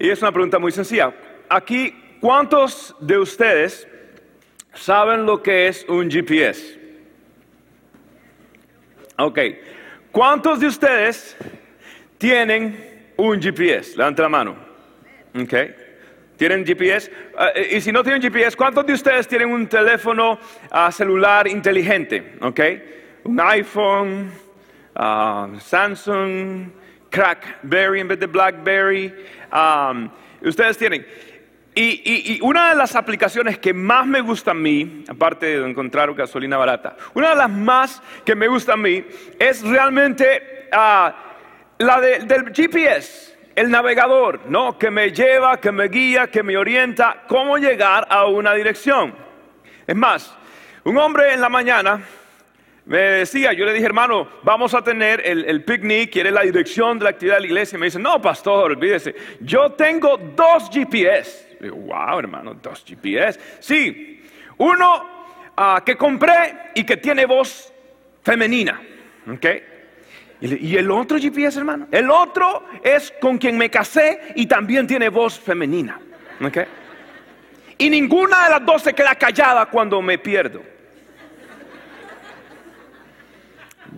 Y es una pregunta muy sencilla. Aquí, ¿cuántos de ustedes saben lo que es un GPS? Ok. ¿Cuántos de ustedes tienen un GPS? Levanta la mano. Ok. ¿Tienen GPS? Ah, y si no tienen GPS, ¿cuántos de ustedes tienen un teléfono ah, celular inteligente? Ok. Un iPhone, ah, Samsung, Crackberry en vez de Blackberry. Um, ustedes tienen. Y, una de las aplicaciones que más me gusta a mí, aparte de encontrar gasolina barata, una de las más que me gusta a mí es realmente uh, la del GPS, el navegador, ¿no? Que me lleva, que me guía, que me orienta cómo llegar a una dirección. Es más, un hombre en la mañana me decía, yo le dije, hermano, vamos a tener el, picnic, quiere la dirección de la actividad de la iglesia. Y me dice, no, pastor, olvídese, yo tengo dos GPS. digo, wow, hermano, dos GPS. Sí, uno ah, que compré y que tiene voz femenina. ¿ok? Y el otro GPS, hermano, el otro es con quien me casé y también tiene voz femenina. ¿ok? Y ninguna de las dos se queda callada cuando me pierdo.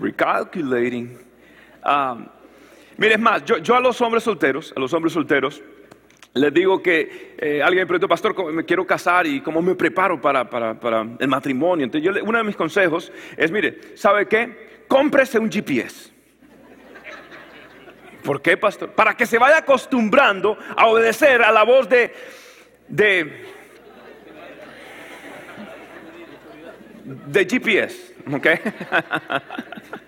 Recalculating. Um, mire, es más, yo, a los hombres solteros, a los hombres solteros, les digo que eh, alguien me preguntó, pastor, me quiero casar y cómo me preparo para, el matrimonio. Entonces, yo, uno de mis consejos es, mire, ¿sabe qué? Cómprese un GPS. ¿Por qué, pastor? Para que se vaya acostumbrando a obedecer a la voz de, de, de GPS. ¿Ok?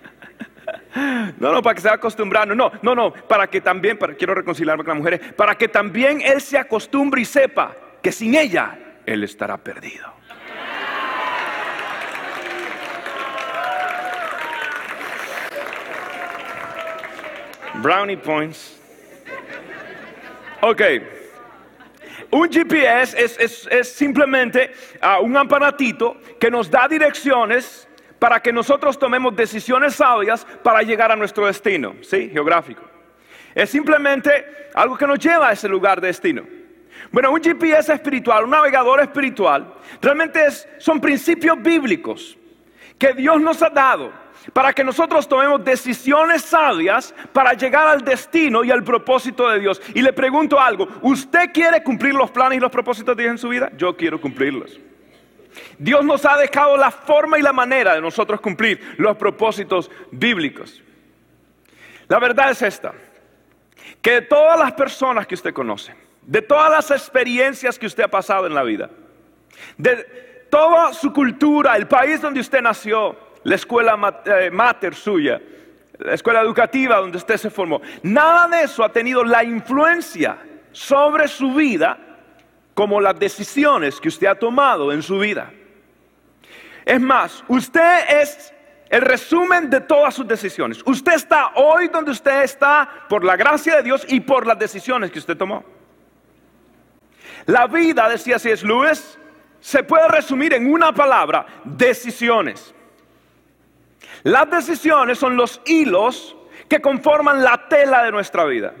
No, no, para que se vaya acostumbrando. No, no, no, para que también, para, quiero reconciliarme con las mujeres, para que también él se acostumbre y sepa que sin ella él estará perdido. Brownie points. Ok. Un GPS es, simplemente ah, un aparatito que nos da direcciones para que nosotros tomemos decisiones sabias para llegar a nuestro destino, ¿sí? Geográfico. Es simplemente algo que nos lleva a ese lugar de destino. Bueno, un GPS espiritual, un navegador espiritual, realmente son principios bíblicos que Dios nos ha dado para que nosotros tomemos decisiones sabias para llegar al destino y al propósito de Dios. Y le pregunto algo, ¿usted quiere cumplir los planes y los propósitos de Dios en su vida? Yo quiero cumplirlos. Dios nos ha dejado la forma y la manera de nosotros cumplir los propósitos bíblicos. La verdad es esta, que de todas las personas que usted conoce, de todas las experiencias que usted ha pasado en la vida, de toda su cultura, el país donde usted nació, la escuela eh, mater suya, la escuela educativa donde usted se formó, nada de eso ha tenido la influencia sobre su vida como las decisiones que usted ha tomado en su vida. Es más, usted es el resumen de todas sus decisiones. Usted está hoy donde usted está por la gracia de Dios y por las decisiones que usted tomó. La vida, decía C.S. Lewis, se puede resumir en una palabra, decisiones. Las decisiones son los hilos que conforman la tela de nuestra vida.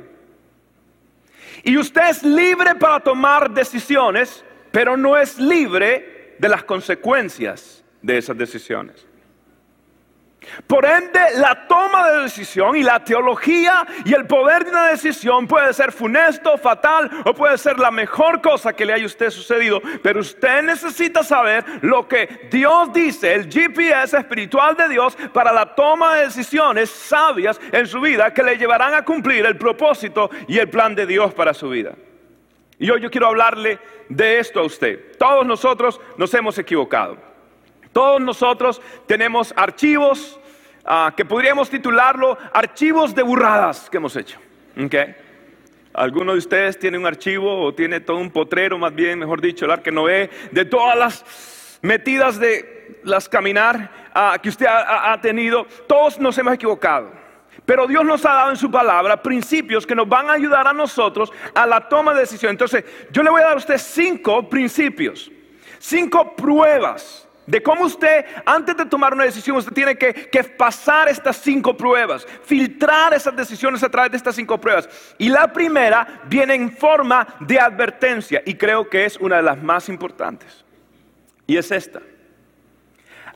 Y usted es libre para tomar decisiones, pero no es libre de las consecuencias de esas decisiones. Por ende, la toma de decisión y la teología y el poder de una decisión puede ser funesto, fatal o puede ser la mejor cosa que le haya usted sucedido. Pero usted necesita saber lo que Dios dice, el GPS espiritual de Dios para la toma de decisiones sabias en su vida que le llevarán a cumplir el propósito y el plan de Dios para su vida. Y hoy yo quiero hablarle de esto a usted. Todos nosotros nos hemos equivocado. Todos nosotros tenemos archivos ah, que podríamos titularlo archivos de burradas que hemos hecho. Alguno de ustedes tiene un archivo o tiene todo un potrero, más bien, mejor dicho, el arca Noé, de todas las metidas de las caminar ah, que usted ha tenido. Todos nos hemos equivocado. Pero Dios nos ha dado en su palabra principios que nos van a ayudar a nosotros a la toma de decisión. Entonces, yo le voy a dar a usted cinco principios, cinco pruebas de cómo usted, antes de tomar una decisión, usted tiene que, que, pasar estas cinco pruebas, filtrar esas decisiones a través de estas cinco pruebas. Y la primera viene en forma de advertencia y creo que es una de las más importantes. Y es esta.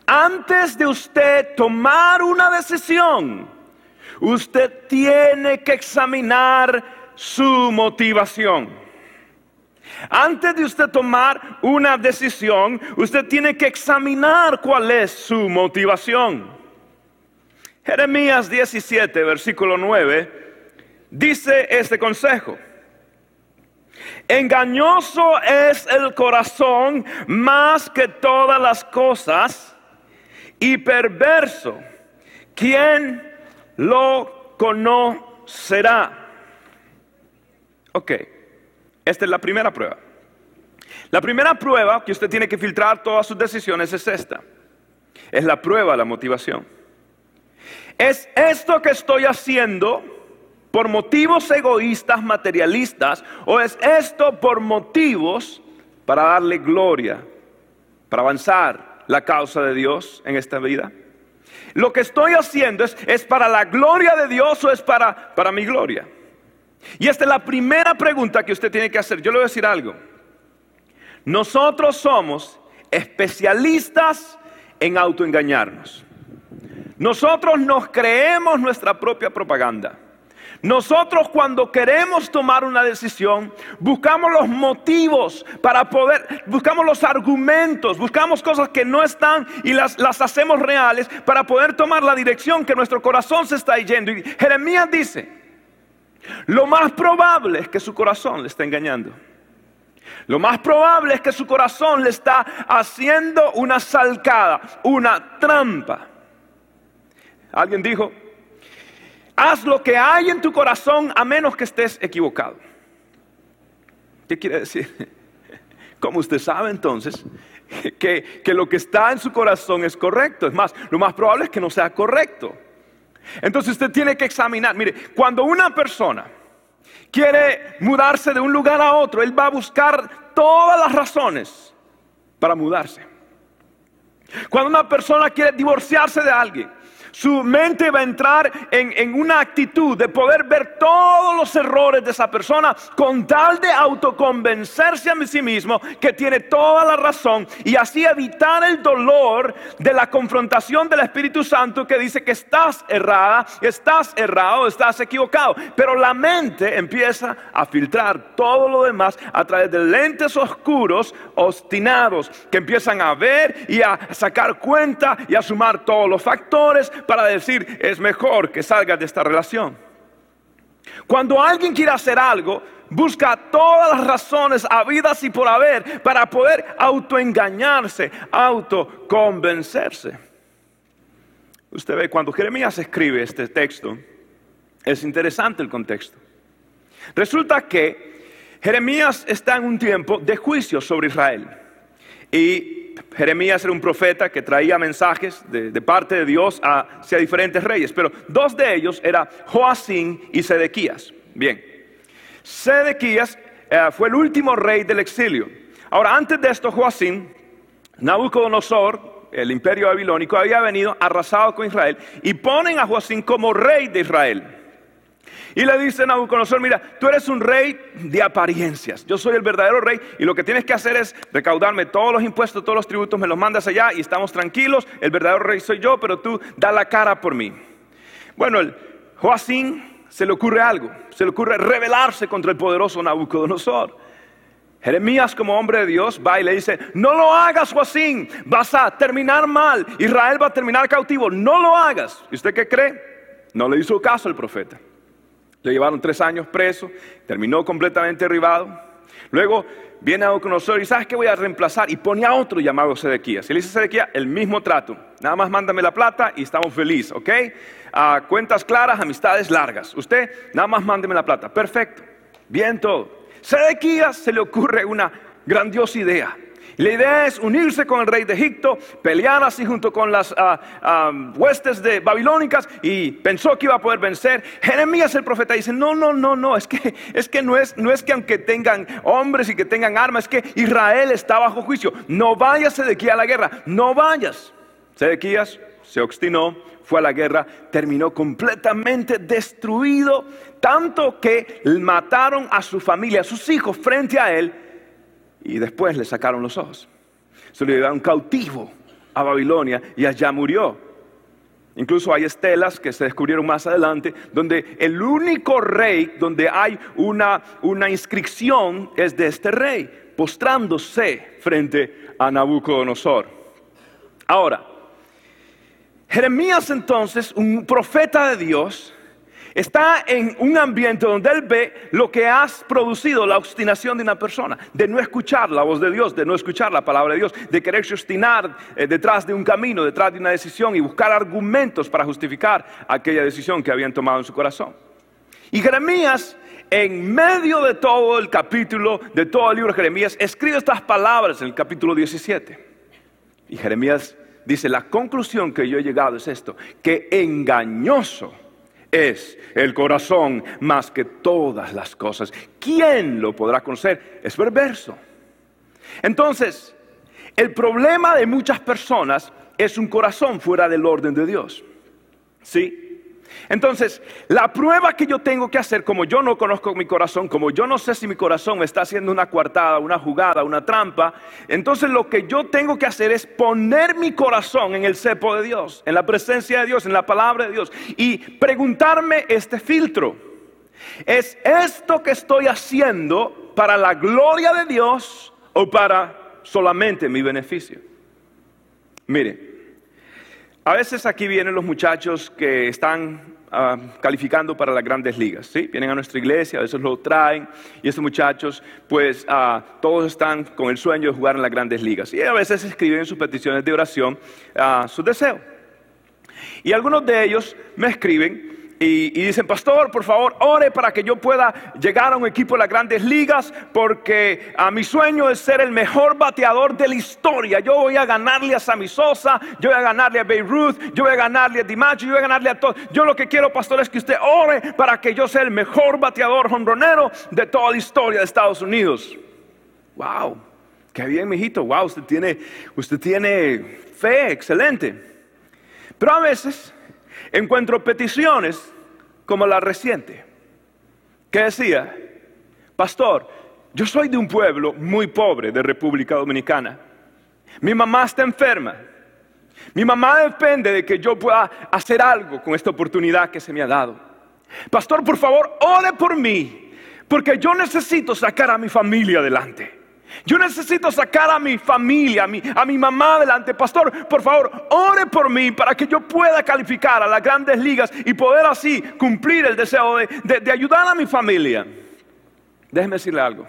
Antes de usted tomar una decisión, Usted tiene que examinar su motivación. Antes de usted tomar una decisión, usted tiene que examinar cuál es su motivación. Jeremías 17, versículo 9, dice este consejo. Engañoso es el corazón más que todas las cosas y perverso. ¿Quién lo conocerá. Ok, esta es la primera prueba. La primera prueba que usted tiene que filtrar todas sus decisiones es esta. Es la prueba de la motivación. ¿Es esto que estoy haciendo por motivos egoístas, materialistas, o es esto por motivos para darle gloria, para avanzar la causa de Dios en esta vida? Lo que estoy haciendo es, es para la gloria de Dios o es para, para mi gloria. Y esta es la primera pregunta que usted tiene que hacer. Yo le voy a decir algo. Nosotros somos especialistas en autoengañarnos. Nosotros nos creemos nuestra propia propaganda. Nosotros cuando queremos tomar una decisión, buscamos los motivos para poder, buscamos los argumentos, buscamos cosas que no están y las, las hacemos reales para poder tomar la dirección que nuestro corazón se está yendo. Y Jeremías dice, lo más probable es que su corazón le está engañando. Lo más probable es que su corazón le está haciendo una salcada, una trampa. Alguien dijo, Haz lo que hay en tu corazón a menos que estés equivocado. ¿Qué quiere decir? Como usted sabe entonces que, que, lo que está en su corazón es correcto. Es más, lo más probable es que no sea correcto. Entonces usted tiene que examinar. Mire, cuando una persona quiere mudarse de un lugar a otro, él va a buscar todas las razones para mudarse. Cuando una persona quiere divorciarse de alguien, su mente va a entrar en, una actitud de poder ver todos los errores de esa persona con tal de autoconvencerse a sí mismo que tiene toda la razón y así evitar el dolor de la confrontación del Espíritu Santo que dice que estás errada, estás errado, estás equivocado. Pero la mente empieza a filtrar todo lo demás a través de lentes oscuros, obstinados, que empiezan a ver y a sacar cuenta y a sumar todos los factores para decir, es mejor que salgas de esta relación. Cuando alguien quiere hacer algo, busca todas las razones habidas y por haber para poder autoengañarse, autoconvencerse. Usted ve, cuando Jeremías escribe este texto, es interesante el contexto. Resulta que Jeremías está en un tiempo de juicio sobre Israel. Y Jeremías era un profeta que traía mensajes de, parte de Dios hacia diferentes reyes, pero dos de ellos eran Joacín y Sedequías. Bien, Sedequías eh, fue el último rey del exilio. Ahora, antes de esto, Joacín, Nabucodonosor, el imperio babilónico, había venido arrasado con Israel y ponen a Joacín como rey de Israel. Y le dice Nabucodonosor, mira, tú eres un rey de apariencias, yo soy el verdadero rey y lo que tienes que hacer es recaudarme todos los impuestos, todos los tributos, me los mandas allá y estamos tranquilos, el verdadero rey soy yo, pero tú da la cara por mí. Bueno, el Joacín se le ocurre algo, se le ocurre rebelarse contra el poderoso Nabucodonosor. Jeremías como hombre de Dios va y le dice, no lo hagas Joacín, vas a terminar mal, Israel va a terminar cautivo, no lo hagas. ¿Y usted qué cree? No le hizo caso el profeta. Le llevaron tres años preso, terminó completamente derribado. Luego viene a Nabucodonosor y ¿sabes qué voy a reemplazar? Y pone a otro llamado Sedequías. Y le dice Sedequías, el mismo trato. Nada más mándame la plata y estamos felices, ¿ok? cuentas claras, amistades largas. Usted, nada más mándeme la plata. Perfecto. bien todo. Sedequías se le ocurre una grandiosa idea. La idea es unirse con el rey de Egipto, pelear así junto con las ah, huestes de babilónicas y pensó que iba a poder vencer. Jeremías el profeta dice, no, no, no, no, es que, es que no, es, no es que aunque tengan hombres y que tengan armas, es que Israel está bajo juicio. No vayas Sedequías a la guerra, no vayas. Sedequías se obstinó, fue a la guerra, terminó completamente destruido, tanto que mataron a su familia, a sus hijos frente a él y después le sacaron los ojos. Se lo llevaron cautivo a Babilonia y allá murió. Incluso hay estelas que se descubrieron más adelante, donde el único rey, donde hay una, una inscripción, es de este rey, postrándose frente a Nabucodonosor. Ahora, Jeremías entonces, un profeta de Dios, está en un ambiente donde él ve lo que has producido, la obstinación de una persona, de no escuchar la voz de Dios, de no escuchar la palabra de Dios, de quererse obstinar eh, detrás de un camino, detrás de una decisión y buscar argumentos para justificar aquella decisión que habían tomado en su corazón. Y Jeremías, en medio de todo el capítulo, de todo el libro de Jeremías, escribe estas palabras en el capítulo 17. Y Jeremías dice, la conclusión que yo he llegado es esto, que engañoso es el corazón más que todas las cosas. ¿Quién lo podrá conocer? Es perverso. Entonces, el problema de muchas personas es un corazón fuera del orden de Dios. ¿Sí? Entonces, la prueba que yo tengo que hacer, como yo no conozco mi corazón, como yo no sé si mi corazón está haciendo una coartada, una jugada, una trampa, entonces lo que yo tengo que hacer es poner mi corazón en el cepo de Dios, en la presencia de Dios, en la palabra de Dios, y preguntarme este filtro. ¿Es esto que estoy haciendo para la gloria de Dios o para solamente mi beneficio? Mire, a veces aquí vienen los muchachos que están ah, calificando para las grandes ligas, ¿sí? Vienen a nuestra iglesia, a veces lo traen y estos muchachos, pues ah, todos están con el sueño de jugar en las grandes ligas y a veces escriben en sus peticiones de oración uh, sus deseos. Y algunos de ellos me escriben y, dicen, pastor, por favor, ore para que yo pueda llegar a un equipo de las grandes ligas, porque a mi sueño es ser el mejor bateador de la historia. Yo voy a ganarle a Sammy Sosa, yo voy a ganarle a Beirut, yo voy a ganarle a Dimacho, yo voy a ganarle a todos. Yo lo que quiero, pastor, es que usted ore para que yo sea el mejor bateador honronero de toda la historia de Estados Unidos. Wow, qué bien, mijito. Wow, usted tiene, usted tiene fe, excelente. Pero a veces encuentro peticiones como la reciente, que decía, pastor, yo soy de un pueblo muy pobre de República Dominicana. Mi mamá está enferma. Mi mamá depende de que yo pueda hacer algo con esta oportunidad que se me ha dado. Pastor, por favor, ore por mí, porque yo necesito sacar a mi familia adelante. Yo necesito sacar a mi familia, a mi, a mi, mamá adelante. Pastor, por favor, ore por mí para que yo pueda calificar a las grandes ligas y poder así cumplir el deseo de, de ayudar a mi familia. Déjeme decirle algo.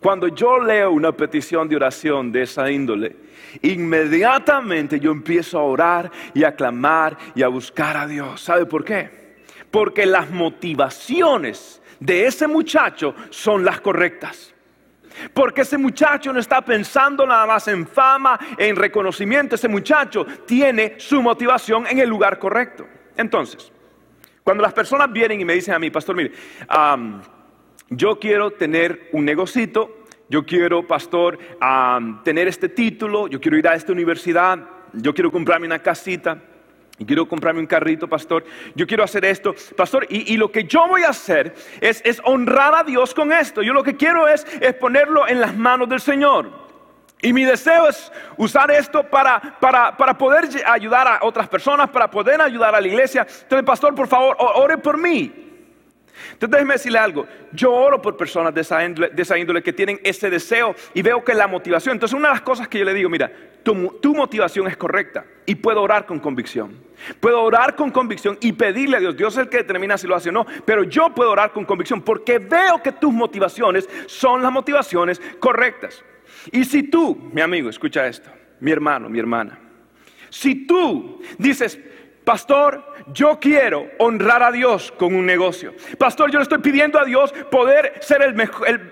Cuando yo leo una petición de oración de esa índole, inmediatamente yo empiezo a orar y a clamar y a buscar a Dios. ¿Sabe por qué? Porque las motivaciones de ese muchacho son las correctas. Porque ese muchacho no está pensando nada más en fama, en reconocimiento. Ese muchacho tiene su motivación en el lugar correcto. Entonces, cuando las personas vienen y me dicen a mí, pastor, mire, yo quiero tener un negocito, yo quiero, pastor, tener este título, yo quiero ir a esta universidad, yo quiero comprarme una casita. Y quiero comprarme un carrito, pastor. Yo quiero hacer esto, pastor. Y, lo que yo voy a hacer es, honrar a Dios con esto. Yo lo que quiero es, es ponerlo en las manos del Señor. Y mi deseo es usar esto para, para, para, poder ayudar a otras personas, para poder ayudar a la iglesia. Entonces, pastor, por favor, ore por mí. Entonces déjeme decirle algo, yo oro por personas de esa, índole, que tienen ese deseo y veo que la motivación, entonces una de las cosas que yo le digo, mira, tu, tu motivación es correcta y puedo orar con convicción. Puedo orar con convicción y pedirle a Dios, Dios es el que determina si lo hace o no, pero yo puedo orar con convicción porque veo que tus motivaciones son las motivaciones correctas. Y si tú, mi amigo, escucha esto, mi hermano, mi hermana, si tú dices, Pastor, yo quiero honrar a Dios con un negocio. Pastor, yo le estoy pidiendo a Dios poder ser el,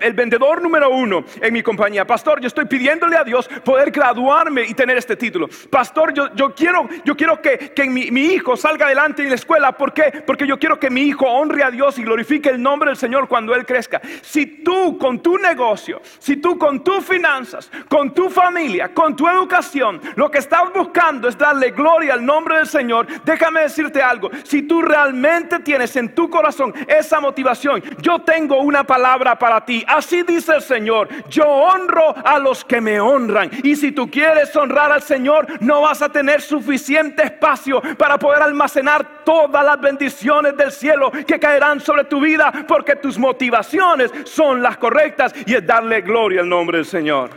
el, vendedor número uno en mi compañía. Pastor, yo estoy pidiéndole a Dios poder graduarme y tener este título. Pastor, yo, yo quiero, yo quiero que, mi, mi, hijo salga adelante en la escuela. ¿Por qué? Porque yo quiero que mi hijo honre a Dios y glorifique el nombre del Señor cuando él crezca. Si tú con tu negocio, si tú con tus finanzas, con tu familia, con tu educación, lo que estás buscando es darle gloria al nombre del Señor, déjame decirte algo, si tú realmente tienes en tu corazón esa motivación, yo tengo una palabra para ti. Así dice el Señor, yo honro a los que me honran. Y si tú quieres honrar al Señor, no vas a tener suficiente espacio para poder almacenar todas las bendiciones del cielo que caerán sobre tu vida, porque tus motivaciones son las correctas y es darle gloria al nombre del Señor.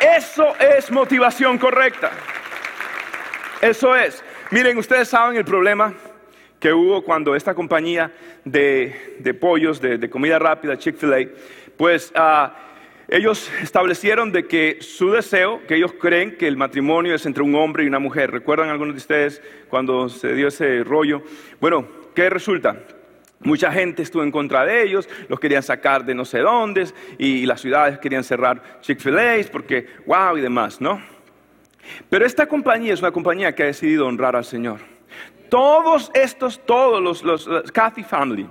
Eso es motivación correcta. Eso es. Miren, ustedes saben el problema que hubo cuando esta compañía de, pollos, de, comida rápida, Chick-fil-A, pues ah, ellos establecieron de que su deseo, que ellos creen que el matrimonio es entre un hombre y una mujer. ¿Recuerdan algunos de ustedes cuando se dio ese rollo? Bueno, ¿qué resulta? Mucha gente estuvo en contra de ellos, los querían sacar de no sé dónde y las ciudades querían cerrar Chick-fil-A porque, wow, y demás, ¿no? Pero esta compañía es una compañía que ha decidido honrar al Señor. Todos estos, todos los, los, Cathy Family,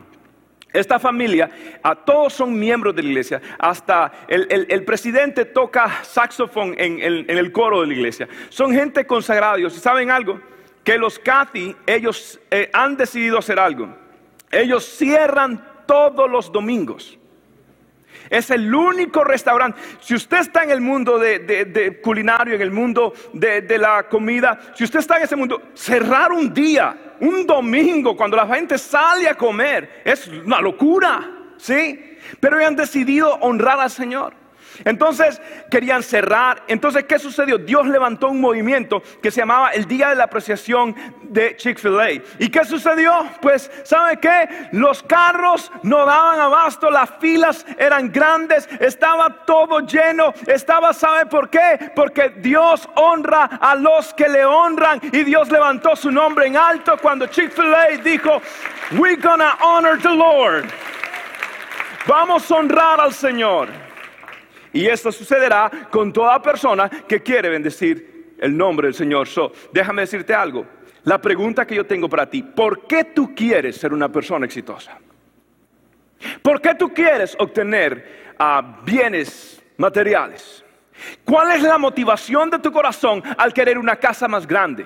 esta familia, a todos son miembros de la iglesia. Hasta el, presidente toca saxofón en, el coro de la iglesia. Son gente consagrada ¿Y saben algo? Que los Cathy, ellos eh, han decidido hacer algo. Ellos cierran todos los domingos. Es el único restaurante. Si usted está en el mundo de, culinario, en el mundo de, de, la comida, si usted está en ese mundo, cerrar un día, un domingo, cuando la gente sale a comer, es una locura, ¿sí? Pero han decidido honrar al Señor. Entonces querían cerrar. Entonces, ¿qué sucedió? Dios levantó un movimiento que se llamaba el Día de la Apreciación de Chick-fil-A. ¿Y qué sucedió? Pues, ¿sabe qué? Los carros no daban abasto, las filas eran grandes, estaba todo lleno. Estaba, ¿sabe por qué? Porque Dios honra a los que le honran. Y Dios levantó su nombre en alto cuando Chick-fil-A dijo, We're gonna honor the Lord. Vamos a honrar al Señor. Y esto sucederá con toda persona que quiere bendecir el nombre del Señor. So, déjame decirte algo. La pregunta que yo tengo para ti, ¿por qué tú quieres ser una persona exitosa? ¿Por qué tú quieres obtener ah, bienes materiales? ¿Cuál es la motivación de tu corazón al querer una casa más grande?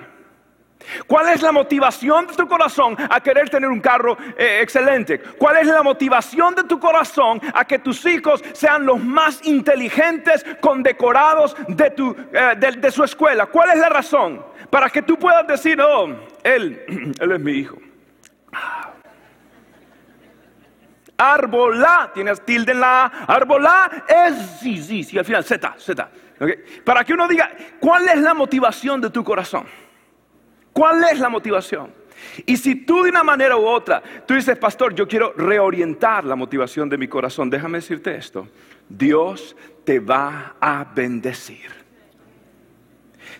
¿Cuál es la motivación de tu corazón a querer tener un carro eh, excelente? ¿Cuál es la motivación de tu corazón a que tus hijos sean los más inteligentes, condecorados de, tu, eh, de, su escuela? ¿Cuál es la razón? Para que tú puedas decir, oh, él, él es mi hijo. Arbolá, tienes tilde en la A, arbolá es, sí, sí, sí, al final, Z, Z. Para que uno diga, ¿cuál es la motivación de tu corazón? ¿Cuál es la motivación? Y si tú de una manera u otra, tú dices, pastor, yo quiero reorientar la motivación de mi corazón, déjame decirte esto, Dios te va a bendecir.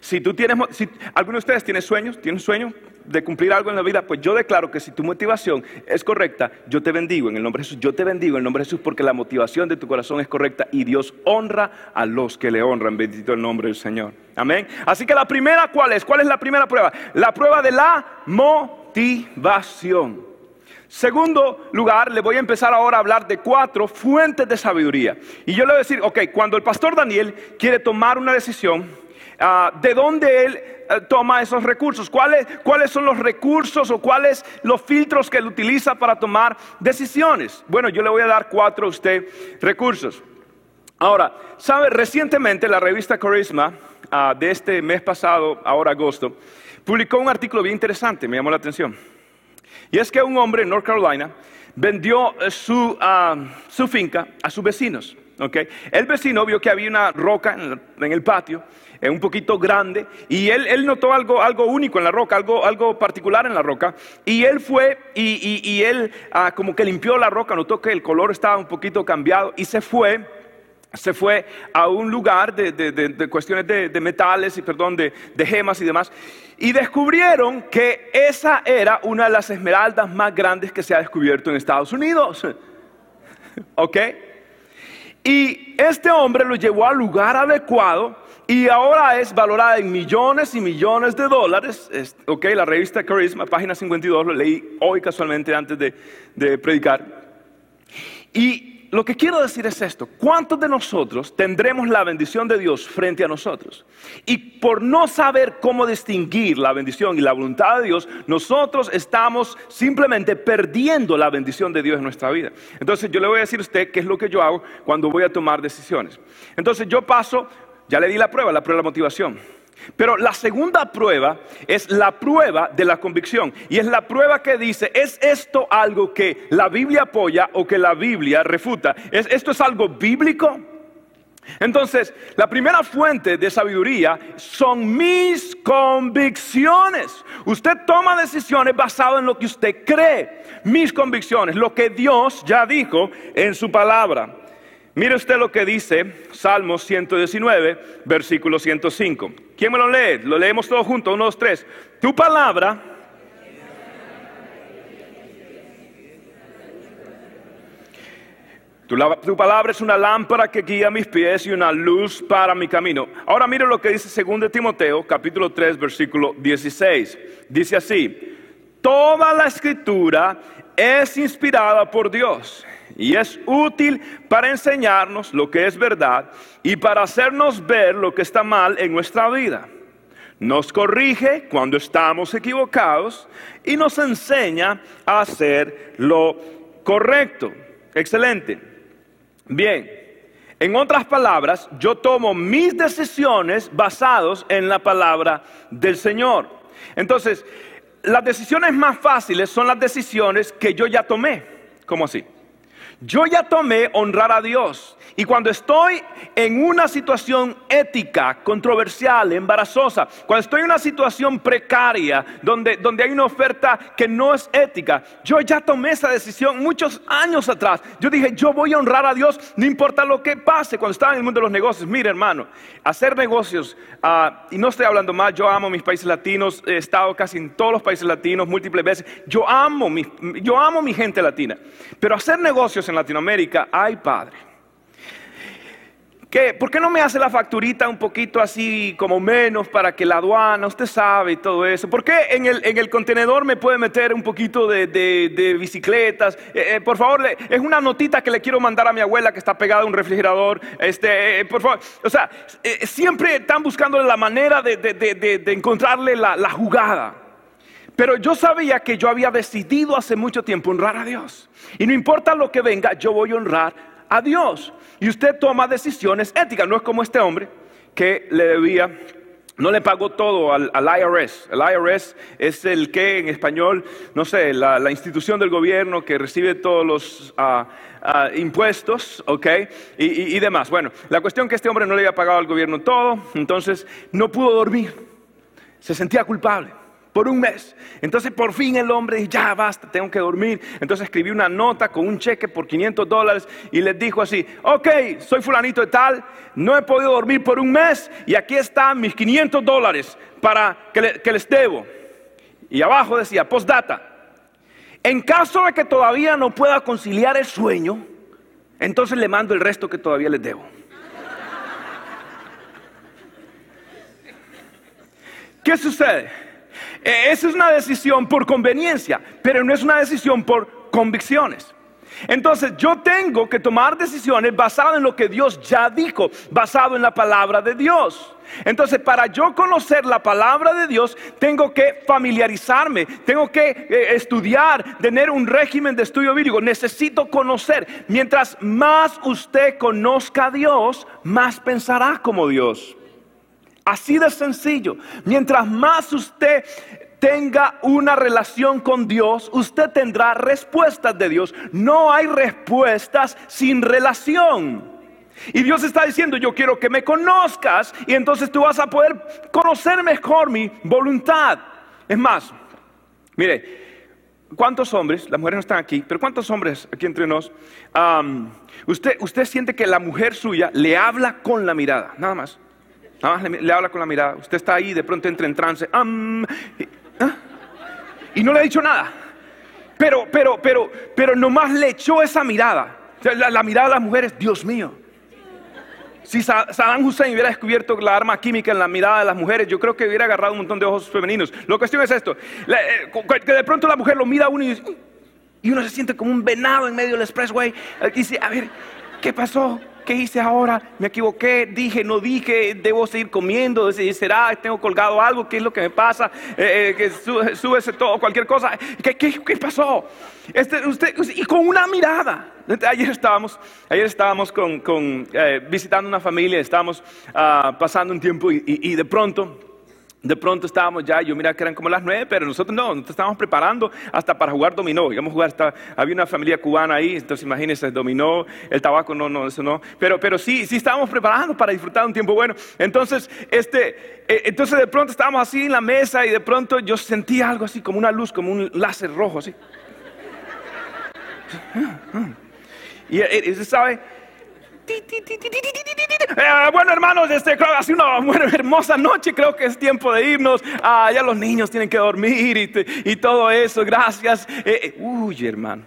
Si tú tienes, si alguno de ustedes tiene sueños, tiene sueño de cumplir algo en la vida, pues yo declaro que si tu motivación es correcta, yo te bendigo en el nombre de Jesús. Yo te bendigo en el nombre de Jesús porque la motivación de tu corazón es correcta y Dios honra a los que le honran. Bendito el nombre del Señor. Amén. Así que la primera, ¿cuál es? ¿Cuál es la primera prueba? La prueba de la motivación. Segundo lugar, le voy a empezar ahora a hablar de cuatro fuentes de sabiduría. Y yo le voy a decir, ok, cuando el pastor Daniel quiere tomar una decisión, Ah, de dónde él eh, toma esos recursos, ¿Cuáles, cuáles son los recursos o cuáles los filtros que él utiliza para tomar decisiones. Bueno, yo le voy a dar cuatro a usted recursos. Ahora, sabe, recientemente la revista Charisma ah, de este mes pasado, ahora agosto, publicó un artículo bien interesante, me llamó la atención. Y es que un hombre en North Carolina vendió eh, su, ah, su finca a sus vecinos. El vecino vio que había una roca en el patio un poquito grande, y él, notó algo, algo único en la roca, algo, algo particular en la roca, y él fue y, él ah, como que limpió la roca, notó que el color estaba un poquito cambiado, y se fue se fue a un lugar de, cuestiones de, metales y perdón, de, gemas y demás, y descubrieron que esa era una de las esmeraldas más grandes que se ha descubierto en Estados Unidos. ¿Ok? Y este hombre lo llevó al lugar adecuado y ahora es valorada en millones y millones de dólares. Ok, la revista Charisma, página 52, lo leí hoy casualmente antes de predicar. Y lo que quiero decir es esto, ¿cuántos de nosotros tendremos la bendición de Dios frente a nosotros? Y por no saber cómo distinguir la bendición y la voluntad de Dios, nosotros estamos simplemente perdiendo la bendición de Dios en nuestra vida. Entonces yo le voy a decir a usted qué es lo que yo hago cuando voy a tomar decisiones. Entonces yo paso, ya le di la prueba, la prueba de la motivación. Pero la segunda prueba es la prueba de la convicción. Y es la prueba que dice, ¿es esto algo que la Biblia apoya o que la Biblia refuta? ¿Es, ¿Esto es algo bíblico? Entonces, la primera fuente de sabiduría son mis convicciones. Usted toma decisiones basadas en lo que usted cree. Mis convicciones, lo que Dios ya dijo en su palabra. Mire usted lo que dice Salmos 119, versículo 105. ¿Quién me lo lee? Lo leemos todos juntos, uno, dos, tres. Tu palabra Tu, tu, palabra es una lámpara que guía mis pies y una luz para mi camino. Ahora mire lo que dice 2 Timoteo, capítulo 3, versículo 16. Dice así, toda la escritura es inspirada por Dios y es útil para enseñarnos lo que es verdad y para hacernos ver lo que está mal en nuestra vida. Nos corrige cuando estamos equivocados y nos enseña a hacer lo correcto. Excelente. Bien, en otras palabras, yo tomo mis decisiones basados en la palabra del Señor. Entonces, las decisiones más fáciles son las decisiones que yo ya tomé. ¿Cómo así? Yo ya tomé honrar a Dios. Y cuando estoy en una situación ética, controversial, embarazosa, cuando estoy en una situación precaria, donde, donde hay una oferta que no es ética, yo ya tomé esa decisión muchos años atrás. Yo dije, yo voy a honrar a Dios, no importa lo que pase cuando estaba en el mundo de los negocios. Mire, hermano, hacer negocios, ah, y no estoy hablando más, yo amo mis países latinos, he estado casi en todos los países latinos múltiples veces. Yo amo mi, yo amo mi gente latina. Pero hacer negocios en Latinoamérica, ay padre. ¿Por qué no me hace la facturita un poquito así como menos para que la aduana, usted sabe y todo eso? ¿Por qué en el, contenedor me puede meter un poquito de, bicicletas? Eh, eh, por favor, es una notita que le quiero mandar a mi abuela que está pegada a un refrigerador. Este, eh, por favor, o sea, siempre están buscando la manera de, encontrarle la jugada. Pero yo sabía que yo había decidido hace mucho tiempo honrar a Dios. Y no importa lo que venga, yo voy a honrar a Dios. Y usted toma decisiones éticas. No es como este hombre que le debía, no le pagó todo al, IRS. El IRS es el que en español, no sé, la, institución del gobierno que recibe todos los ah, ah, impuestos, ¿ok? Y, y demás. Bueno, la cuestión que este hombre no le había pagado al gobierno todo, entonces no pudo dormir. Se sentía culpable por un mes. Entonces por fin el hombre dijo, ya basta, tengo que dormir. Entonces escribió una nota con un cheque por 500 dólares y les dijo así, ok, soy fulanito de tal, no he podido dormir por un mes y aquí están mis 500 dólares para que, que les debo. Y abajo decía, postdata, en caso de que todavía no pueda conciliar el sueño, entonces le mando el resto que todavía les debo. ¿Qué sucede? E, esa es una decisión por conveniencia, pero no es una decisión por convicciones. Entonces yo tengo que tomar decisiones basadas en lo que Dios ya dijo, basado en la palabra de Dios. Entonces para yo conocer la palabra de Dios tengo que familiarizarme, tengo que eh, estudiar, tener un régimen de estudio bíblico, necesito conocer. Mientras más usted conozca a Dios, más pensará como Dios. Así de sencillo. Mientras más usted tenga una relación con Dios, usted tendrá respuestas de Dios. No hay respuestas sin relación. Y Dios está diciendo, yo quiero que me conozcas y entonces tú vas a poder conocer mejor mi voluntad. Es más, mire, ¿cuántos hombres, las mujeres no están aquí, pero cuántos hombres aquí entre nos, usted, usted siente que la mujer suya le habla con la mirada, nada más? Nada más le, habla con la mirada. Usted está ahí, de pronto entra en trance, ¿ah? y no le ha dicho nada. Pero, pero, pero, pero nomás le echó esa mirada. La, mirada de las mujeres, Dios mío. Si Sa- Saddam Hussein hubiera descubierto la arma química en la mirada de las mujeres, yo creo que hubiera agarrado un montón de ojos femeninos. La cuestión es esto, eh, que de pronto la mujer lo mira a uno y uno se siente como un venado en medio del expressway. Y dice, a ver, ¿qué pasó? ¿Qué hice ahora? ¿Me equivoqué? ¿Dije? ¿No dije? ¿Debo seguir comiendo? ¿Será? ¿Tengo colgado algo? ¿Qué es lo que me pasa? Eh, eh, que sú- súbese todo, cualquier cosa. ¿Qué, pasó? Este, usted, y con una mirada. Ayer estábamos, ayer estábamos con, con, eh, visitando una familia, estábamos ah, pasando un tiempo y de pronto de pronto estábamos ya, yo mira que eran como las nueve, pero nosotros no, nosotros estábamos preparando hasta para jugar dominó. Íbamos a jugar hasta, había una familia cubana ahí, entonces imagínense, dominó, el tabaco, no, no, eso no. Pero, pero sí, sí estábamos preparando para disfrutar un tiempo bueno. Entonces, este, eh, entonces de pronto estábamos así en la mesa y de pronto yo sentí algo así como una luz, como un láser rojo, así. Y eh, eh, sabe, eh, bueno, hermanos, este, creo que ha sido una hermosa noche. Creo que es tiempo de irnos. Ah, ya los niños tienen que dormir y, todo eso. Gracias. Eh, eh, uy, hermano.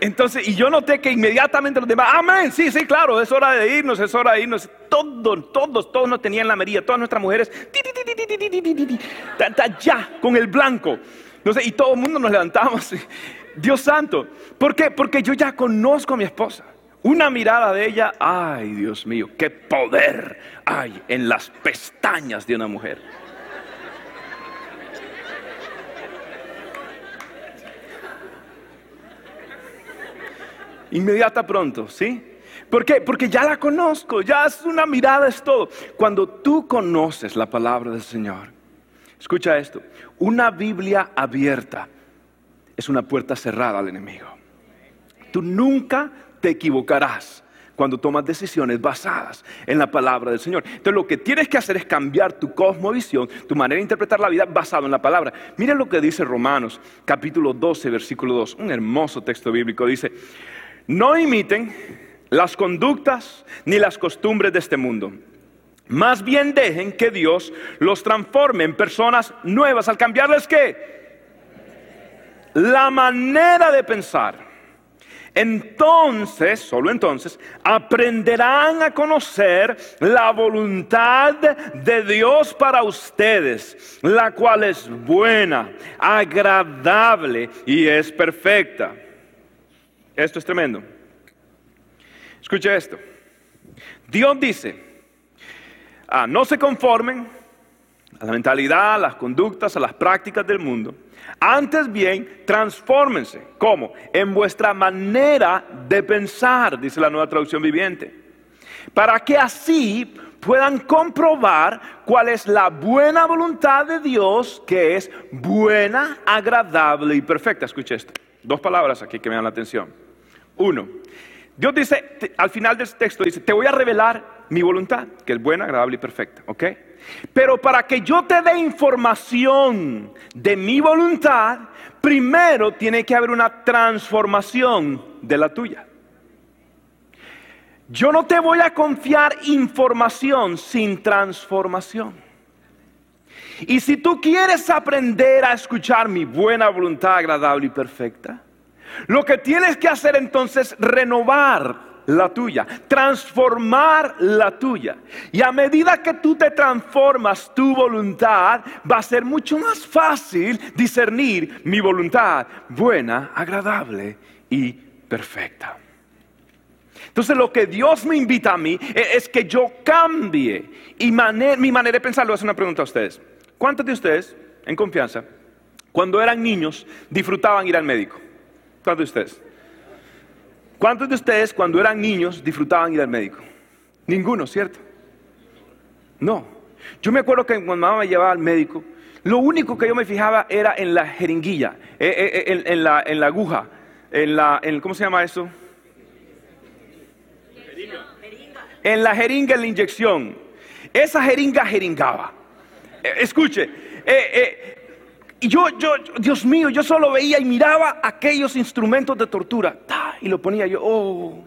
Entonces, y yo noté que inmediatamente los demás, amén, sí, sí, claro, es hora de irnos, es hora de irnos. Todos, todos, todos nos tenían la merilla, todas nuestras mujeres, ya, con el blanco. Y todo el mundo nos levantamos. Dios santo, ¿por qué? Porque yo ya conozco a mi esposa. Una mirada de ella, ay Dios mío, qué poder hay en las pestañas de una mujer. Inmediata pronto, ¿sí? ¿Por qué? Porque ya la conozco, ya es una mirada, es todo. Cuando tú conoces la palabra del Señor, escucha esto, una Biblia abierta es una puerta cerrada al enemigo. Tú nunca te equivocarás cuando tomas decisiones basadas en la palabra del Señor. Entonces lo que tienes que hacer es cambiar tu cosmovisión, tu manera de interpretar la vida basado en la palabra. Miren lo que dice Romanos capítulo 12, versículo 2, un hermoso texto bíblico. Dice, no imiten las conductas ni las costumbres de este mundo. Más bien dejen que Dios los transforme en personas nuevas al cambiarles qué? La manera de pensar. Entonces, solo entonces, aprenderán a conocer la voluntad de Dios para ustedes, la cual es buena, agradable y es perfecta. Esto es tremendo. Escuche esto. Dios dice, ah, no se conformen a la mentalidad, a las conductas, a las prácticas del mundo. Antes bien, transfórmense. ¿Cómo? En vuestra manera de pensar, dice la nueva traducción viviente. Para que así puedan comprobar cuál es la buena voluntad de Dios, que es buena, agradable y perfecta. Escuche esto. Dos palabras aquí que me dan la atención. Uno, Dios dice, al final del texto dice, te voy a revelar mi voluntad, que es buena, agradable y perfecta, ¿ok? Pero para que yo te dé información de mi voluntad, primero tiene que haber una transformación de la tuya. Yo no te voy a confiar información sin transformación. Y si tú quieres aprender a escuchar mi buena voluntad agradable y perfecta, lo que tienes que hacer entonces es renovar la tuya, transformar la tuya. Y a medida que tú te transformas tu voluntad, va a ser mucho más fácil discernir mi voluntad buena, agradable y perfecta. Entonces lo que Dios me invita a mí e- es que yo cambie y mi manera de pensar. Le voy una pregunta a ustedes. ¿Cuántos de ustedes, en confianza, cuando eran niños, disfrutaban ir al médico? ¿Cuántos de ustedes? ¿Cuántos de ustedes cuando eran niños disfrutaban ir al médico? Ninguno, ¿cierto? No. Yo me acuerdo que cuando mamá me llevaba al médico, lo único que yo me fijaba era en la jeringuilla, eh, eh, eh, en, la, en la aguja, en la, ¿cómo se llama eso? En la jeringa, en la inyección. Esa jeringa jeringaba. Escuche, eh, eh, Y yo, yo, Dios mío, yo solo veía y miraba aquellos instrumentos de tortura. Y lo ponía yo, oh,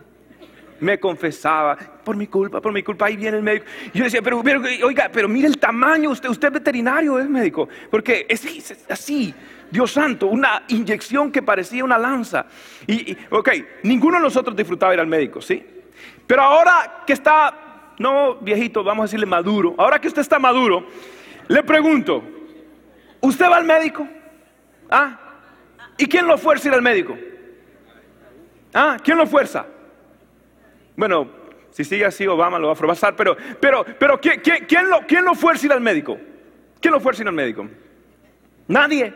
me confesaba, por mi culpa, por mi culpa, ahí viene el médico. Y yo decía, pero, oiga, pero mire el tamaño, usted, usted es veterinario, es médico. Porque es, así, Dios santo, una inyección que parecía una lanza. Y, y, ok, ninguno de nosotros disfrutaba ir al médico, ¿sí? Pero ahora que está, no viejito, vamos a decirle maduro, ahora que usted está maduro, le pregunto, ¿Usted va al médico? ¿Ah? ¿Y quién lo fuerza ir al médico? ¿Ah? ¿Quién lo fuerza? Bueno, si sigue así, Obama lo va a fracasar, pero, pero, pero ¿quién, quién, lo, ¿quién lo fuerza ir al médico? ¿Quién lo fuerza ir al médico? Nadie.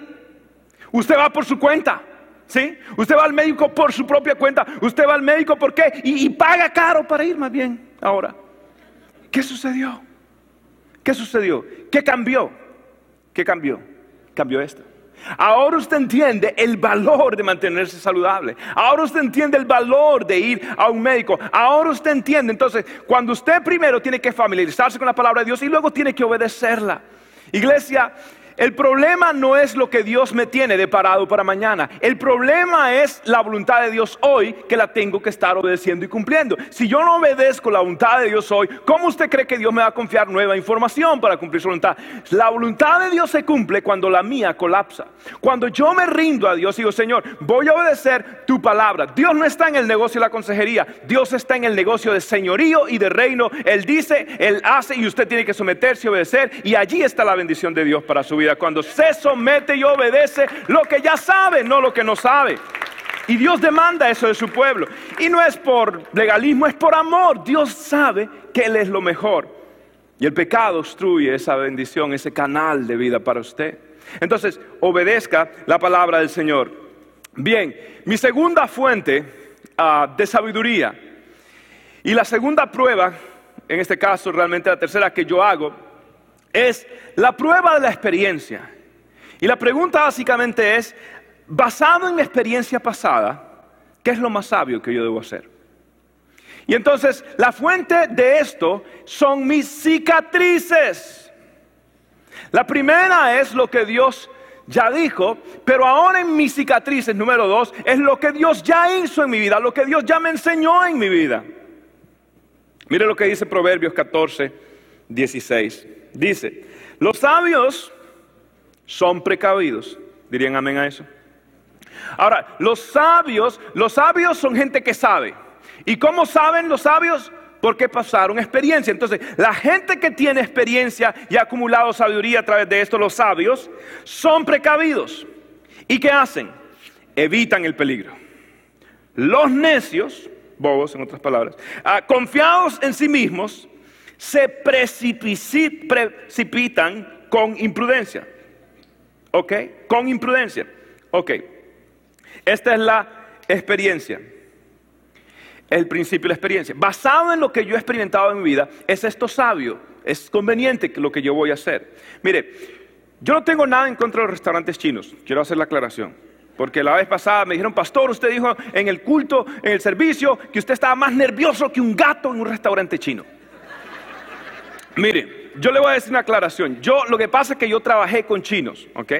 Usted va por su cuenta. ¿Sí? Usted va al médico por su propia cuenta. Usted va al médico ¿por qué? Y, y paga caro para ir más bien ahora. ¿Qué sucedió? ¿Qué sucedió? ¿Qué cambió? ¿Qué cambió? Cambió esto. Ahora usted entiende el valor de mantenerse saludable. Ahora usted entiende el valor de ir a un médico. Ahora usted entiende entonces cuando usted primero tiene que familiarizarse con la palabra de Dios y luego tiene que obedecerla. Iglesia, el problema no es lo que Dios me tiene deparado para mañana. El problema es la voluntad de Dios hoy que la tengo que estar obedeciendo y cumpliendo. Si yo no obedezco la voluntad de Dios hoy, ¿cómo usted cree que Dios me va a confiar nueva información para cumplir su voluntad? La voluntad de Dios se cumple cuando la mía colapsa. Cuando yo me rindo a Dios y digo, Señor, voy a obedecer tu palabra. Dios no está en el negocio de la consejería. Dios está en el negocio de señorío y de reino. Él dice, Él hace y usted tiene que someterse y obedecer. Y allí está la bendición de Dios para su vida cuando se somete y obedece lo que ya sabe, no lo que no sabe. Y Dios demanda eso de su pueblo. Y no es por legalismo, es por amor. Dios sabe que Él es lo mejor. Y el pecado obstruye esa bendición, ese canal de vida para usted. Entonces, obedezca la palabra del Señor. Bien, mi segunda fuente ah, de sabiduría y la segunda prueba, en este caso realmente la tercera que yo hago, es la prueba de la experiencia. Y la pregunta básicamente es, basado en mi experiencia pasada, ¿qué es lo más sabio que yo debo hacer? Y entonces la fuente de esto son mis cicatrices. La primera es lo que Dios ya dijo, pero ahora en mis cicatrices, número dos, es lo que Dios ya hizo en mi vida, lo que Dios ya me enseñó en mi vida. Mire lo que dice Proverbios 14, 16. Dice, los sabios son precavidos. ¿Dirían amén a eso? Ahora, los sabios, los sabios son gente que sabe. ¿Y cómo saben los sabios? Porque pasaron experiencia. Entonces, la gente que tiene experiencia y ha acumulado sabiduría a través de esto, los sabios, son precavidos. ¿Y qué hacen? Evitan el peligro. Los necios, bobos en otras palabras, ah, confiados en sí mismos, se precipitan con imprudencia. ¿Ok? Con imprudencia. Ok. Esta es la experiencia. El principio de la experiencia. Basado en lo que yo he experimentado en mi vida, es esto sabio. Es conveniente lo que yo voy a hacer. Mire, yo no tengo nada en contra de los restaurantes chinos. Quiero hacer la aclaración. Porque la vez pasada me dijeron, pastor, usted dijo en el culto, en el servicio, que usted estaba más nervioso que un gato en un restaurante chino. Mire, yo le voy a decir una aclaración. Yo lo que pasa es que yo trabajé con chinos, ¿ok?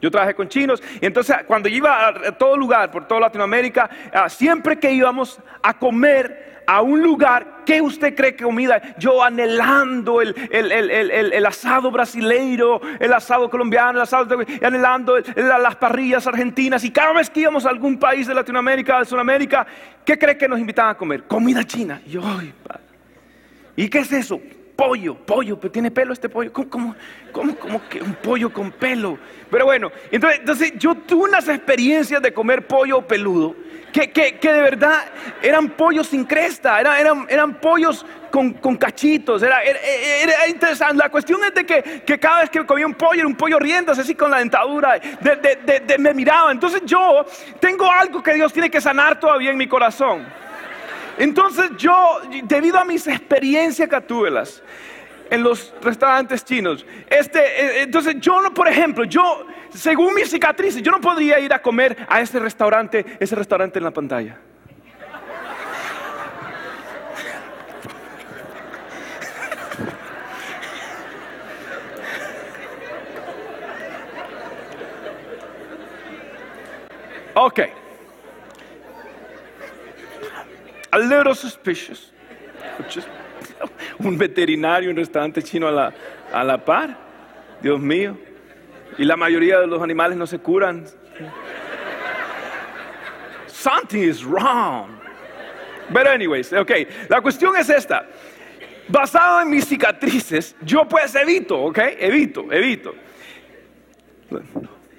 Yo trabajé con chinos y entonces cuando iba a todo lugar, por toda Latinoamérica, ah, siempre que íbamos a comer a un lugar, ¿qué usted cree que comida? Yo anhelando el, el, asado brasileiro, el asado colombiano, el asado, anhelando las parrillas argentinas y cada vez que íbamos a algún país de Latinoamérica, de Sudamérica, ¿qué cree que nos invitaban a comer? Comida china. Y yo, ¿y qué es eso? Pollo, pollo, pero tiene pelo este pollo. ¿Cómo, cómo, que un pollo con pelo? Pero bueno, entonces, yo tuve unas experiencias de comer pollo peludo que, de verdad eran pollos sin cresta, eran, eran, pollos con, cachitos, era, era, interesante. La cuestión es de que, cada vez que comía un pollo era un pollo riendo, así con la dentadura, de, me miraba. Entonces yo tengo algo que Dios tiene que sanar todavía en mi corazón. Entonces yo, debido a mis experiencias catuelas en los restaurantes chinos, este, eh, entonces yo no, por ejemplo, yo, según mis cicatrices, yo no podría ir a comer a ese restaurante, ese restaurante en la pantalla. Ok. A little suspicious. Un veterinario, un restaurante chino a la, a la par. Dios mío. Y la mayoría de los animales no se curan. Something is wrong. But anyways, ok. La cuestión es esta. Basado en mis cicatrices, yo pues evito, ok, evito, evito.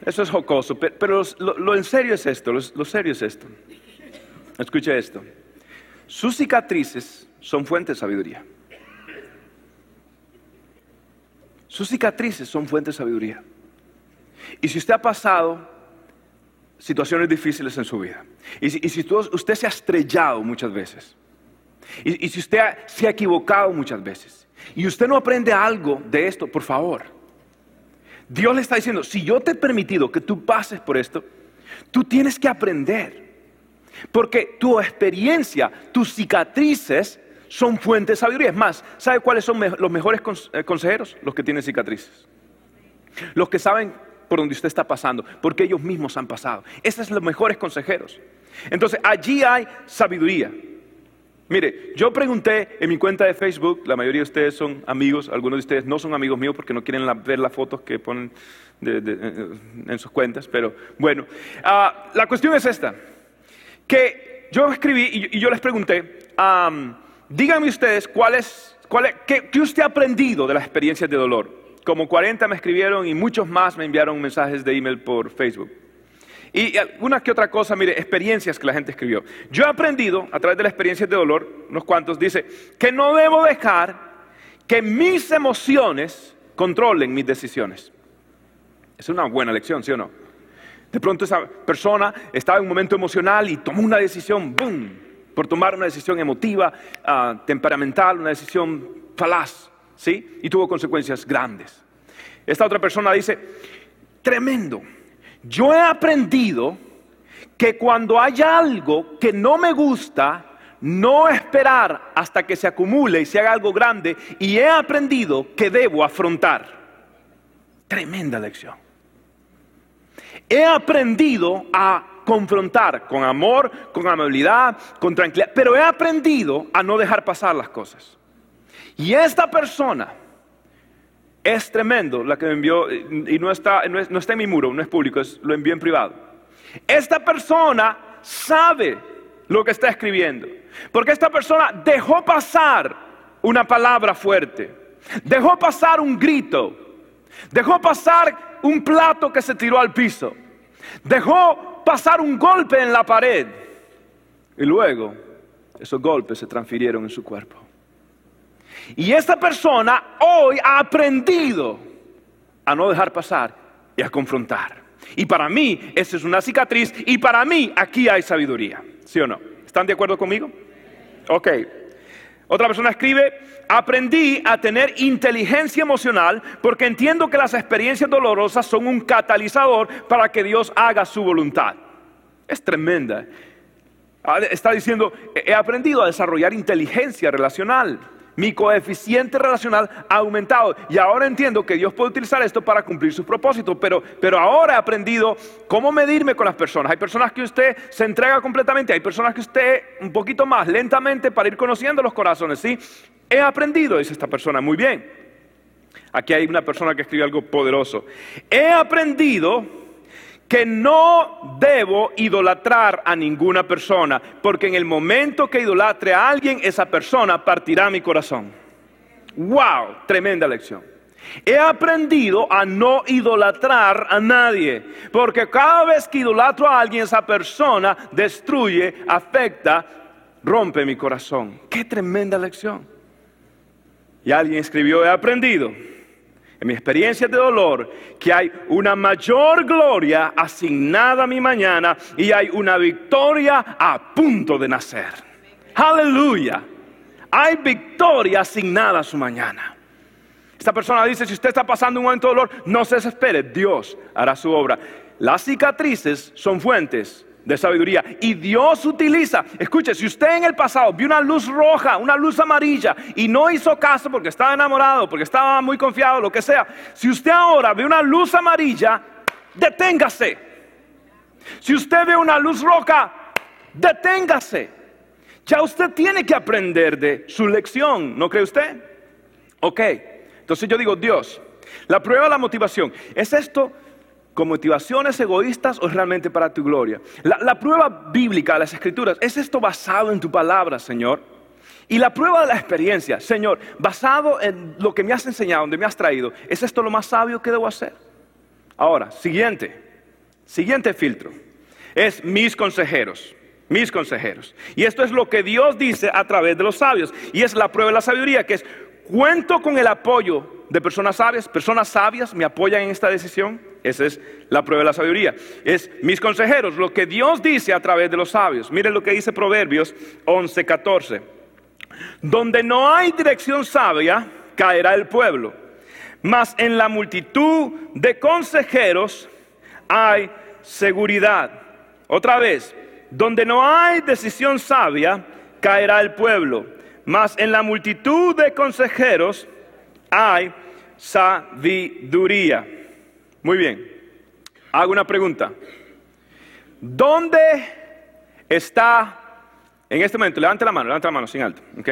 Eso es jocoso, pero, lo, en serio es esto, lo, lo serio es esto. Escuche esto. Sus cicatrices son fuentes de sabiduría. Sus cicatrices son fuentes de sabiduría. Y si usted ha pasado situaciones difíciles en su vida, y si, usted se ha estrellado muchas veces, y, si usted se ha equivocado muchas veces, y usted no aprende algo de esto, por favor, Dios le está diciendo, si yo te he permitido que tú pases por esto, tú tienes que aprender. Porque tu experiencia, tus cicatrices son fuentes de sabiduría. Es más, ¿sabe cuáles son los mejores eh, consejeros? Los que tienen cicatrices. Los que saben por donde usted está pasando, porque ellos mismos han pasado. Esos son los mejores consejeros. Entonces, allí hay sabiduría. Mire, yo pregunté en mi cuenta de Facebook, la mayoría de ustedes son amigos, algunos de ustedes no son amigos míos porque no quieren ver las fotos que ponen en sus cuentas, pero bueno, ah, la cuestión es esta, que yo escribí y, yo les pregunté, díganme ustedes cuál es, qué, qué usted ha aprendido de las experiencias de dolor como 40 me escribieron y muchos más me enviaron mensajes de email por Facebook. Y alguna que otra cosa, mire, experiencias que la gente escribió. Yo he aprendido a través de las experiencias de dolor, unos cuantos, dice, que no debo dejar que mis emociones controlen mis decisiones. Es una buena lección, ¿sí o no? De pronto esa persona estaba en un momento emocional y tomó una decisión, ¡boom! Por tomar una decisión emotiva, ah, temperamental, una decisión falaz. ¿sí? Y tuvo consecuencias grandes. Esta otra persona dice, tremendo, yo he aprendido que cuando hay algo que no me gusta, no esperar hasta que se acumule y se haga algo grande, y he aprendido que debo afrontar. Tremenda lección. He aprendido a confrontar con amor, con amabilidad, con tranquilidad, pero he aprendido a no dejar pasar las cosas. Y esta persona es tremendo, la que me envió, y no está, no, está en mi muro, no es público, lo envió en privado. Esta persona sabe lo que está escribiendo, porque esta persona dejó pasar una palabra fuerte, dejó pasar un grito, dejó pasar un plato que se tiró al piso, dejó pasar un golpe en la pared, y luego esos golpes se transfirieron en su cuerpo. Y esta persona hoy ha aprendido a no dejar pasar y a confrontar. Y para mí esa es una cicatriz y para mí aquí hay sabiduría. ¿Sí o no? ¿Están de acuerdo conmigo? Ok. Otra persona escribe, aprendí a tener inteligencia emocional porque entiendo que las experiencias dolorosas son un catalizador para que Dios haga su voluntad. Es tremenda. Ah, está diciendo, he aprendido a desarrollar inteligencia relacional mi coeficiente relacional ha aumentado. Y ahora entiendo que Dios puede utilizar esto para cumplir sus propósitos. Pero, pero ahora he aprendido cómo medirme con las personas. Hay personas que usted se entrega completamente. Hay personas que usted un poquito más lentamente para ir conociendo los corazones. ¿sí? He aprendido, dice esta persona. Muy bien. Aquí hay una persona que escribe algo poderoso. He aprendido que no debo idolatrar a ninguna persona, porque en el momento que idolatre a alguien, esa persona partirá mi corazón. ¡Wow! Tremenda lección. He aprendido a no idolatrar a nadie, porque cada vez que idolatro a alguien, esa persona destruye, afecta, rompe mi corazón. ¡Qué tremenda lección! Y alguien escribió, he aprendido en mi experiencia de dolor, que hay una mayor gloria asignada a mi mañana y hay una victoria a punto de nacer. Aleluya. Hay victoria asignada a su mañana. Esta persona dice, si usted está pasando un momento de dolor, no se desespere, Dios hará su obra. Las cicatrices son fuentes de sabiduría. Y Dios utiliza, escuche, si usted en el pasado vio una luz roja, una luz amarilla y no hizo caso porque estaba enamorado, porque estaba muy confiado, lo que sea, si usted ahora ve una luz amarilla, deténgase. Si usted ve una luz roja, deténgase. Ya usted tiene que aprender de su lección, ¿no cree usted? Ok, entonces yo digo, Dios, la prueba de la motivación, ¿es esto con motivaciones egoístas o es realmente para tu gloria? La, prueba bíblica de las escrituras, ¿es esto basado en tu palabra, Señor? Y la prueba de la experiencia, Señor, basado en lo que me has enseñado, donde me has traído, ¿es esto lo más sabio que debo hacer? Ahora, siguiente, siguiente filtro, es mis consejeros mis consejeros. Y esto es lo que Dios dice a través de los sabios. Y es la prueba de la sabiduría, que es, cuento con el apoyo de personas sabias, personas sabias me apoyan en esta decisión. Esa es la prueba de la sabiduría. Es mis consejeros, lo que Dios dice a través de los sabios. Miren lo que dice Proverbios 11, 14. Donde no hay dirección sabia, caerá el pueblo. Mas en la multitud de consejeros hay seguridad. Otra vez, donde no hay decisión sabia, caerá el pueblo, mas en la multitud de consejeros hay sabiduría. Muy bien, hago una pregunta. ¿Dónde está, en este momento, levante la mano, levante la mano sin alto, ¿ok?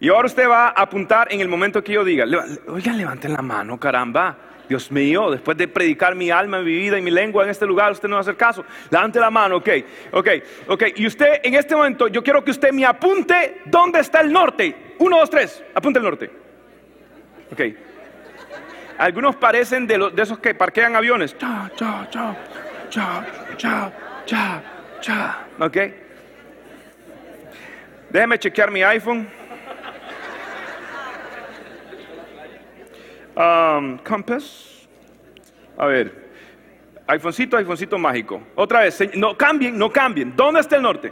Y ahora usted va a apuntar en el momento que yo diga, oigan, levanten la mano, caramba. Dios mío, después de predicar mi alma, mi vida y mi lengua en este lugar, usted no va a hacer caso. Levante la mano, ok, ok, ok. Y usted, en este momento, yo quiero que usted me apunte dónde está el norte. Uno, dos, tres, apunte el norte. Ok. Algunos parecen de, los, de esos que parquean aviones. Cha, cha, cha, cha, cha, cha, cha. Ok. Déjeme chequear mi iPhone. Um, compass. A ver. iPhonecito, iPhonecito mágico. Otra vez. No cambien, no cambien. ¿Dónde está el norte?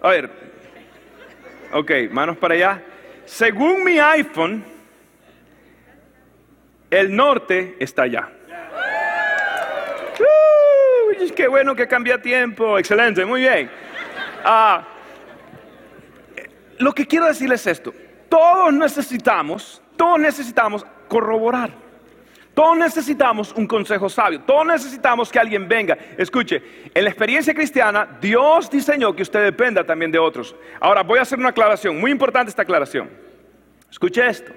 A ver. Ok, manos para allá. Según mi iPhone, el norte está allá. Qué bueno que cambia tiempo. Excelente, muy bien. Ah, lo que quiero decirles es esto. Todos necesitamos, todos necesitamos corroborar. Todos necesitamos un consejo sabio. Todos necesitamos que alguien venga. Escuche, en la experiencia cristiana, Dios diseñó que usted dependa también de otros. Ahora voy a hacer una aclaración, muy importante esta aclaración. Escuche esto.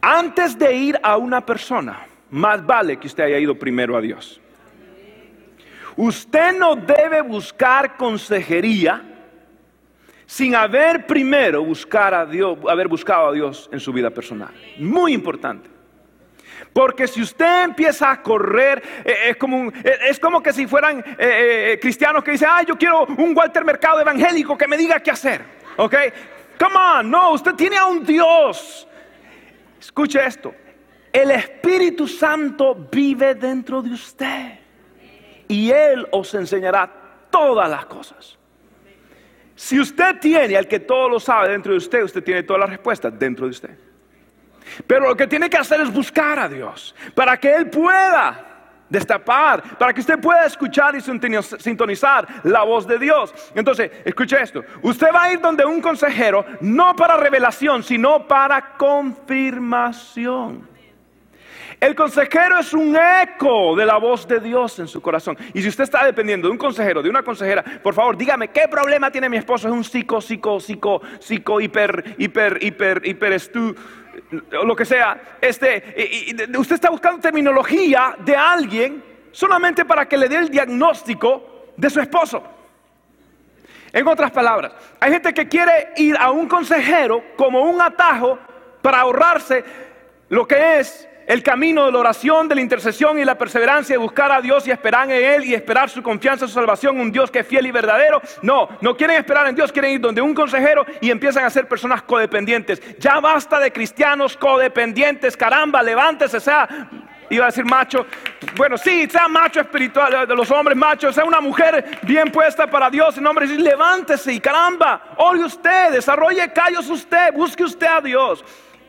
Antes de ir a una persona, más vale que usted haya ido primero a Dios. Usted no debe buscar consejería sin haber primero buscar a Dios, haber buscado a Dios en su vida personal. Muy importante. Porque si usted empieza a correr, eh, es, como eh, es, como que si fueran eh, cristianos que dicen, ah, yo quiero un Walter Mercado evangélico que me diga qué hacer. ¿Ok? Come on, no, usted tiene a un Dios. Escuche esto. El Espíritu Santo vive dentro de usted. Y Él os enseñará todas las cosas. Si usted tiene al que todo lo sabe dentro de usted, usted tiene todas las respuestas dentro de usted. Pero lo que tiene que hacer es buscar a Dios para que Él pueda destapar, para que usted pueda escuchar y sintonizar la voz de Dios. Entonces, escuche esto. Usted va a ir donde un consejero, no para revelación, sino para confirmación. El consejero es un eco de la voz de Dios en su corazón. Y si usted está dependiendo de un consejero, de una consejera, por favor, dígame, ¿qué problema tiene mi esposo? Es un psico, psico, psico, psico, hiper, hiper, hiper, hiper, estu, lo que sea. Este, usted está buscando terminología de alguien solamente para que le dé el diagnóstico de su esposo. En otras palabras, hay gente que quiere ir a un consejero como un atajo para ahorrarse lo que es el camino de la oración, de la intercesión y la perseverancia de buscar a Dios y esperar en Él y esperar su confianza, su salvación, un Dios que es fiel y verdadero. No, no quieren esperar en Dios, quieren ir donde un consejero y empiezan a ser personas codependientes. Ya basta de cristianos codependientes, caramba, levántese, sea iba a decir macho. Bueno, sí, sea macho espiritual de los hombres machos, sea una mujer bien puesta para Dios en nombre de Dios, levántese y caramba, ore usted, desarrolle callos usted, busque usted a Dios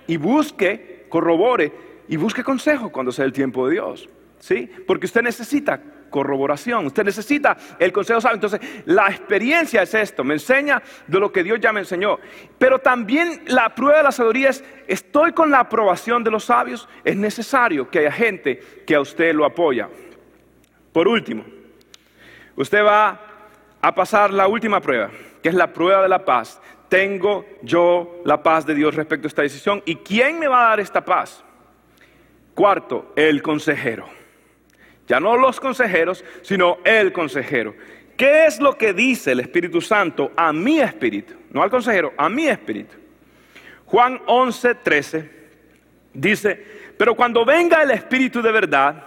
y busque, corrobore y busque consejo cuando sea el tiempo de Dios. ¿Sí? Porque usted necesita corroboración, usted necesita el consejo sabio. Entonces, la experiencia es esto, me enseña de lo que Dios ya me enseñó. Pero también la prueba de la sabiduría es, estoy con la aprobación de los sabios, es necesario que haya gente que a usted lo apoya. Por último, usted va a pasar la última prueba, que es la prueba de la paz. Tengo yo la paz de Dios respecto a esta decisión. ¿Y quién me va a dar esta paz? Cuarto, el consejero. Ya no los consejeros, sino el consejero. ¿Qué es lo que dice el Espíritu Santo a mi espíritu? No al consejero, a mi espíritu. Juan 11, 13 dice, pero cuando venga el Espíritu de verdad,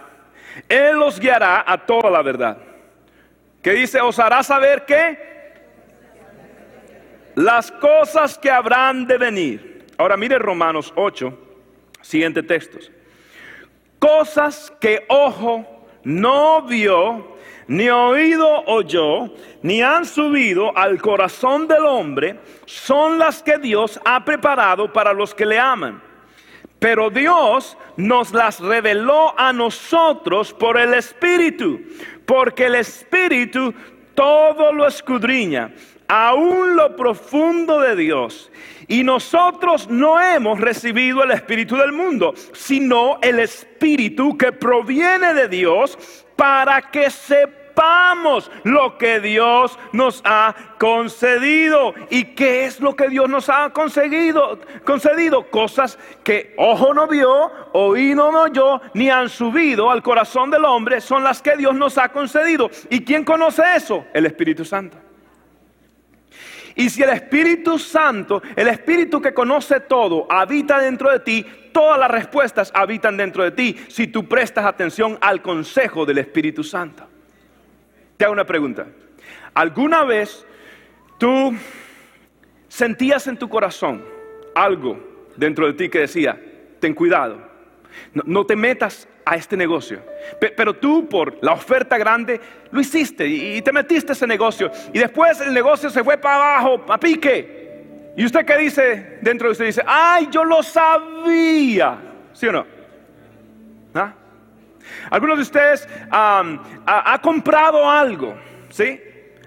Él los guiará a toda la verdad. ¿Qué dice? Os hará saber qué? Las cosas que habrán de venir. Ahora mire Romanos 8, siguiente textos. Cosas que ojo no vio, ni oído oyó, ni han subido al corazón del hombre, son las que Dios ha preparado para los que le aman. Pero Dios nos las reveló a nosotros por el Espíritu, porque el Espíritu todo lo escudriña, aún lo profundo de Dios. Y nosotros no hemos recibido el Espíritu del mundo, sino el Espíritu que proviene de Dios para que sepamos lo que Dios nos ha concedido. ¿Y qué es lo que Dios nos ha concedido? concedido? Cosas que ojo no vio, oído no oyó, ni han subido al corazón del hombre, son las que Dios nos ha concedido. ¿Y quién conoce eso? El Espíritu Santo. Y si el Espíritu Santo, el Espíritu que conoce todo, habita dentro de ti, todas las respuestas habitan dentro de ti si tú prestas atención al consejo del Espíritu Santo. Te hago una pregunta. ¿Alguna vez tú sentías en tu corazón algo dentro de ti que decía, ten cuidado, no, te metas a este negocio. Pero tú por la oferta grande lo hiciste y te metiste a ese negocio. Y después el negocio se fue para abajo, a pique. ¿Y usted qué dice dentro de usted? Dice, ay, yo lo sabía. ¿Sí o no? ¿Ah? Algunos de ustedes han ha comprado algo, ¿sí?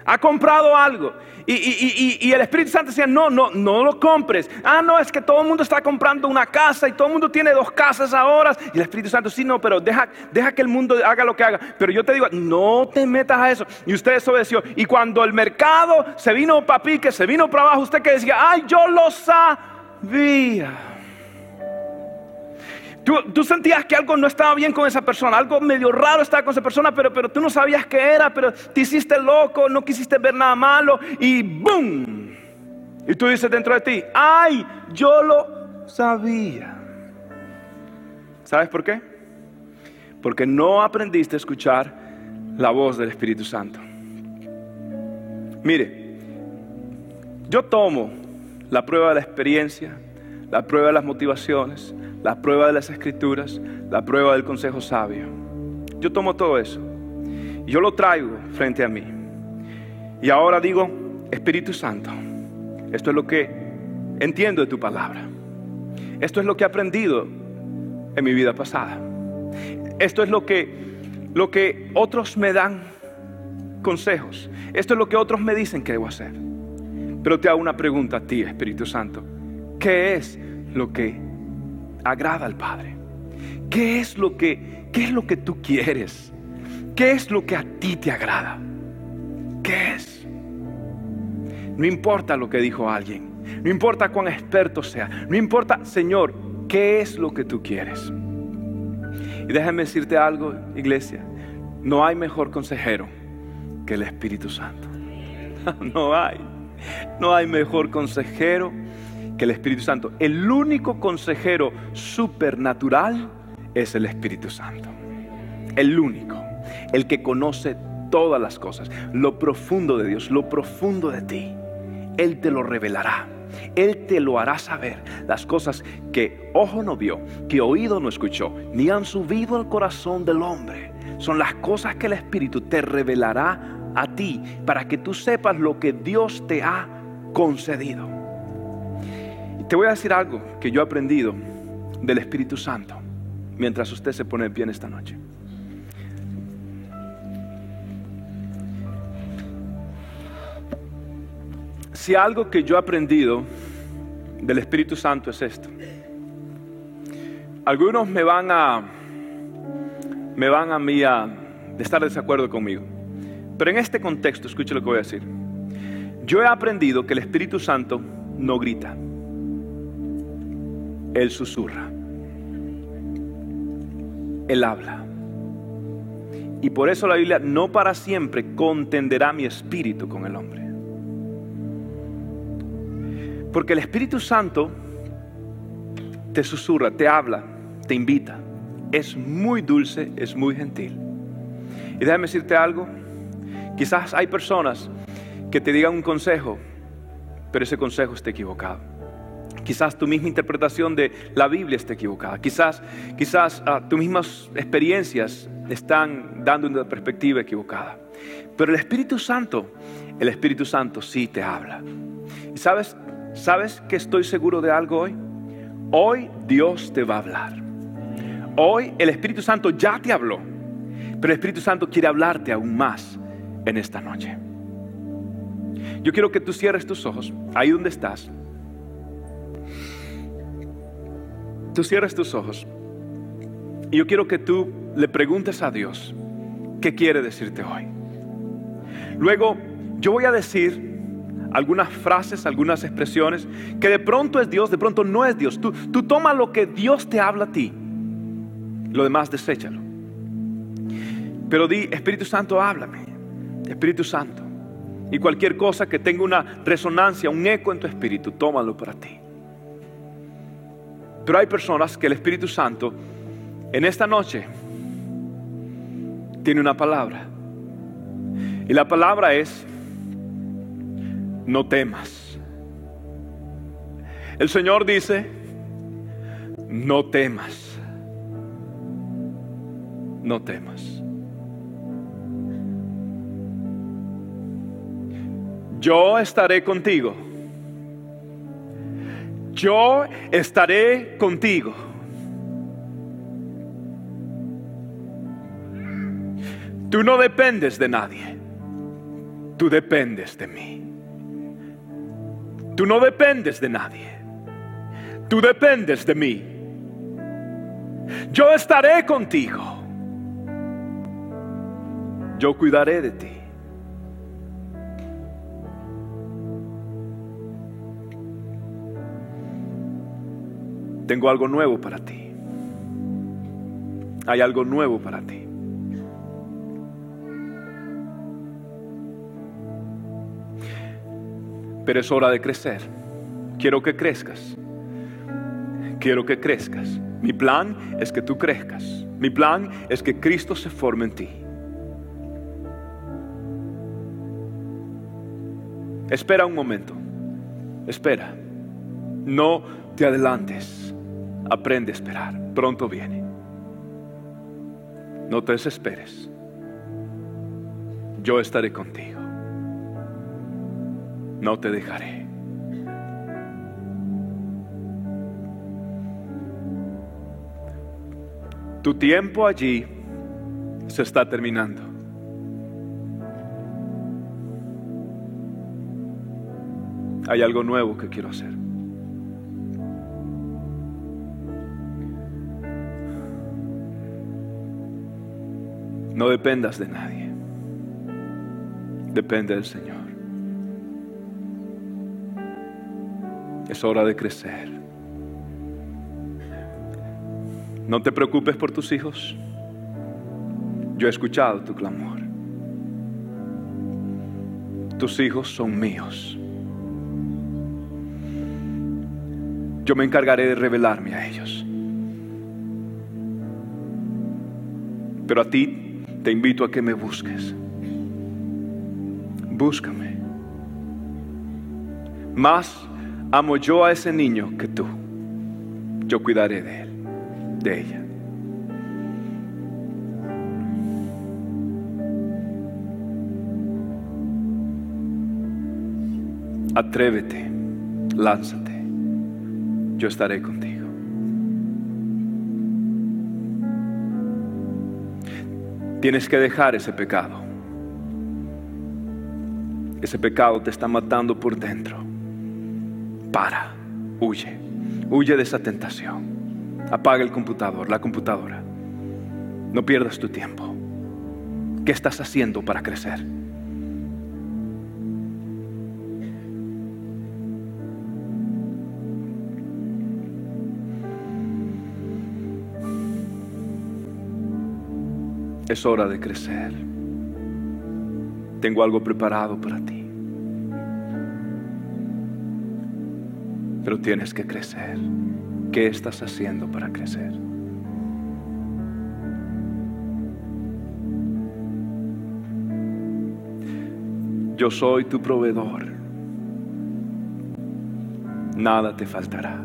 Ha comprado algo y, el Espíritu Santo decía, no, no, no lo compres. Ah, no, es que todo el mundo está comprando una casa y todo el mundo tiene dos casas ahora. Y el Espíritu Santo, sí, no, pero deja, deja que el mundo haga lo que haga. Pero yo te digo, no te metas a eso. Y usted desobedeció. Y cuando el mercado se vino para pique, se vino para abajo, usted que decía, ay, yo lo sabía. Tú, sentías que algo no estaba bien con esa persona, algo medio raro estaba con esa persona, pero, pero tú no sabías qué era, pero te hiciste loco, no quisiste ver nada malo y ¡boom! Y tú dices dentro de ti, ¡ay! Yo lo sabía. ¿Sabes por qué? Porque no aprendiste a escuchar la voz del Espíritu Santo. Mire, yo tomo la prueba de la experiencia, la prueba de las motivaciones, la prueba de las escrituras, la prueba del consejo sabio. Yo tomo todo eso yo lo traigo frente a mí. Y ahora digo, Espíritu Santo, esto es lo que entiendo de tu palabra. Esto es lo que he aprendido en mi vida pasada. Esto es lo que lo que otros me dan consejos. Esto es lo que otros me dicen que debo hacer. Pero te hago una pregunta a ti, Espíritu Santo. ¿Qué es lo que agrada al Padre? ¿Qué es lo que, qué es lo que tú quieres? ¿Qué es lo que a ti te agrada? ¿Qué es? No importa lo que dijo alguien, no importa cuán experto sea, no importa, Señor, ¿qué es lo que tú quieres? Y déjame decirte algo, iglesia, no hay mejor consejero que el Espíritu Santo. No hay, no hay mejor consejero que el Espíritu Santo. El único consejero supernatural es el Espíritu Santo. El único. El que conoce todas las cosas. Lo profundo de Dios, lo profundo de ti. Él te lo revelará. Él te lo hará saber. Las cosas que ojo no vio, que oído no escuchó, ni han subido al corazón del hombre. Son las cosas que el Espíritu te revelará a ti para que tú sepas lo que Dios te ha concedido. Te voy a decir algo que yo he aprendido del Espíritu Santo mientras usted se pone de pie en esta noche. Si algo que yo he aprendido del Espíritu Santo es esto. Algunos me van a me van a mí a estar de desacuerdo conmigo. Pero en este contexto, escuche lo que voy a decir. Yo he aprendido que el Espíritu Santo no grita. Él susurra. Él habla. Y por eso la Biblia no para siempre contenderá mi espíritu con el hombre. Porque el Espíritu Santo te susurra, te habla, te invita. Es muy dulce, es muy gentil. Y déjame decirte algo. Quizás hay personas que te digan un consejo, pero ese consejo está equivocado. Quizás tu misma interpretación de la Biblia está equivocada. Quizás, quizás uh, tus mismas experiencias están dando una perspectiva equivocada. Pero el Espíritu Santo, el Espíritu Santo sí te habla. ¿Y sabes, sabes que estoy seguro de algo hoy? Hoy Dios te va a hablar. Hoy el Espíritu Santo ya te habló, pero el Espíritu Santo quiere hablarte aún más en esta noche. Yo quiero que tú cierres tus ojos, ahí donde estás. Tú cierres tus ojos. Y yo quiero que tú le preguntes a Dios qué quiere decirte hoy. Luego, yo voy a decir algunas frases, algunas expresiones, que de pronto es Dios, de pronto no es Dios. Tú, tú toma lo que Dios te habla a ti, lo demás deséchalo. Pero di, Espíritu Santo, háblame, Espíritu Santo. Y cualquier cosa que tenga una resonancia, un eco en tu espíritu, tómalo para ti. Pero hay personas que el Espíritu Santo en esta noche tiene una palabra. Y la palabra es, no temas. El Señor dice, no temas. No temas. Yo estaré contigo. Yo estaré contigo. Tú no dependes de nadie. Tú dependes de mí. Tú no dependes de nadie. Tú dependes de mí. Yo estaré contigo. Yo cuidaré de ti. Tengo algo nuevo para ti. Hay algo nuevo para ti. Pero es hora de crecer. Quiero que crezcas. Quiero que crezcas. Mi plan es que tú crezcas. Mi plan es que Cristo se forme en ti. Espera un momento. Espera. No te adelantes. Aprende a esperar. Pronto viene. No te desesperes. Yo estaré contigo. No te dejaré. Tu tiempo allí se está terminando. Hay algo nuevo que quiero hacer. No dependas de nadie. Depende del Señor. Es hora de crecer. No te preocupes por tus hijos. Yo he escuchado tu clamor. Tus hijos son míos. Yo me encargaré de revelarme a ellos. Pero a ti te invito a que me busques. Búscame. Más amo yo a ese niño que tú. Yo cuidaré de él, de ella. Atrévete, lánzate. Yo estaré contigo. Tienes que dejar ese pecado. Ese pecado te está matando por dentro. Para, huye, huye de esa tentación. Apaga el computador, la computadora. No pierdas tu tiempo. ¿Qué estás haciendo para crecer? Es hora de crecer. Tengo algo preparado para ti. Pero tienes que crecer. ¿Qué estás haciendo para crecer? Yo soy tu proveedor. Nada te faltará.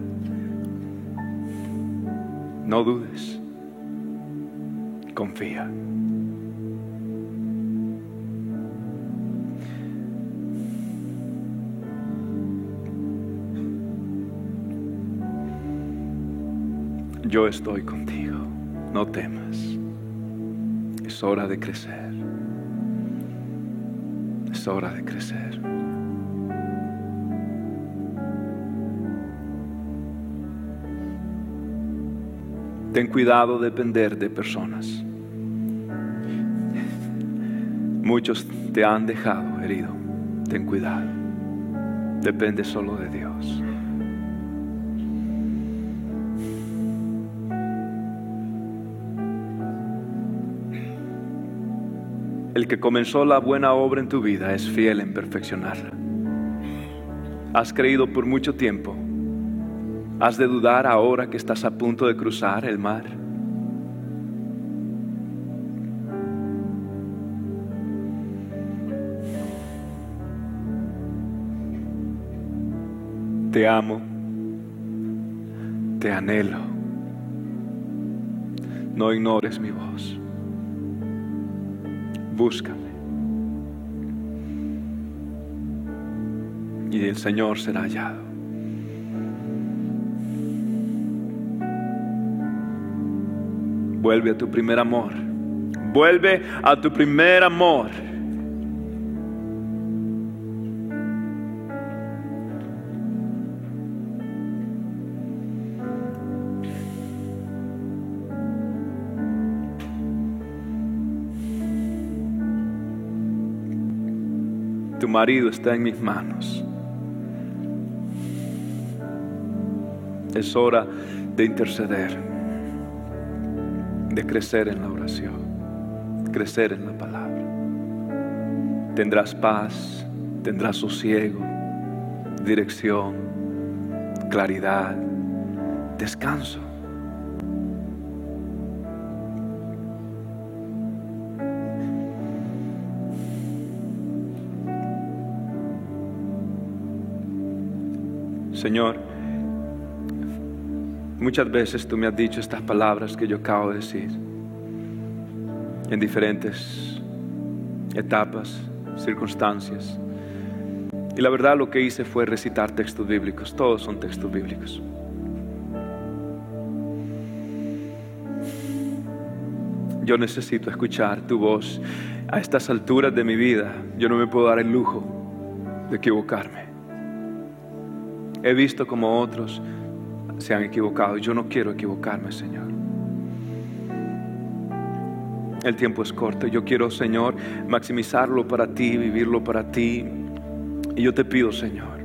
No dudes. Confía. Yo estoy contigo. No temas. Es hora de crecer. Es hora de crecer. Ten cuidado de depender de personas. Muchos te han dejado herido. Ten cuidado. Depende solo de Dios. El que comenzó la buena obra en tu vida es fiel en perfeccionarla. Has creído por mucho tiempo. Has de dudar ahora que estás a punto de cruzar el mar. Te amo. Te anhelo. No ignores mi voz búscame. Y el Señor será hallado. Vuelve a tu primer amor. Vuelve a tu primer amor. Marido está en mis manos. Es hora de interceder, de crecer en la oración, crecer en la palabra. Tendrás paz, tendrás sosiego, dirección, claridad, descanso. Señor, muchas veces tú me has dicho estas palabras que yo acabo de decir en diferentes etapas, circunstancias. Y la verdad lo que hice fue recitar textos bíblicos, todos son textos bíblicos. Yo necesito escuchar tu voz a estas alturas de mi vida. Yo no me puedo dar el lujo de equivocarme. He visto como otros se han equivocado. Yo no quiero equivocarme, Señor. El tiempo es corto. Yo quiero, Señor, maximizarlo para ti, vivirlo para ti. Y yo te pido, Señor,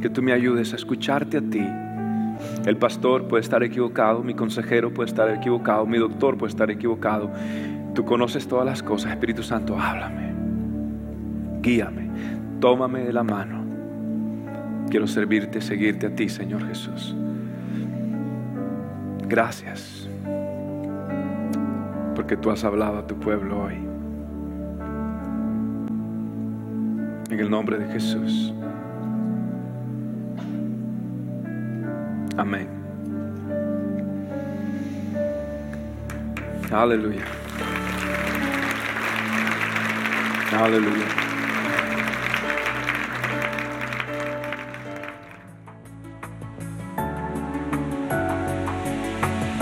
que tú me ayudes a escucharte a ti. El pastor puede estar equivocado, mi consejero puede estar equivocado, mi doctor puede estar equivocado. Tú conoces todas las cosas, Espíritu Santo, háblame. Guíame, tómame de la mano Quiero servirte, seguirte a ti, Señor Jesús. Gracias, porque tú has hablado a tu pueblo hoy. En el nombre de Jesús. Amén. Aleluya. Aleluya.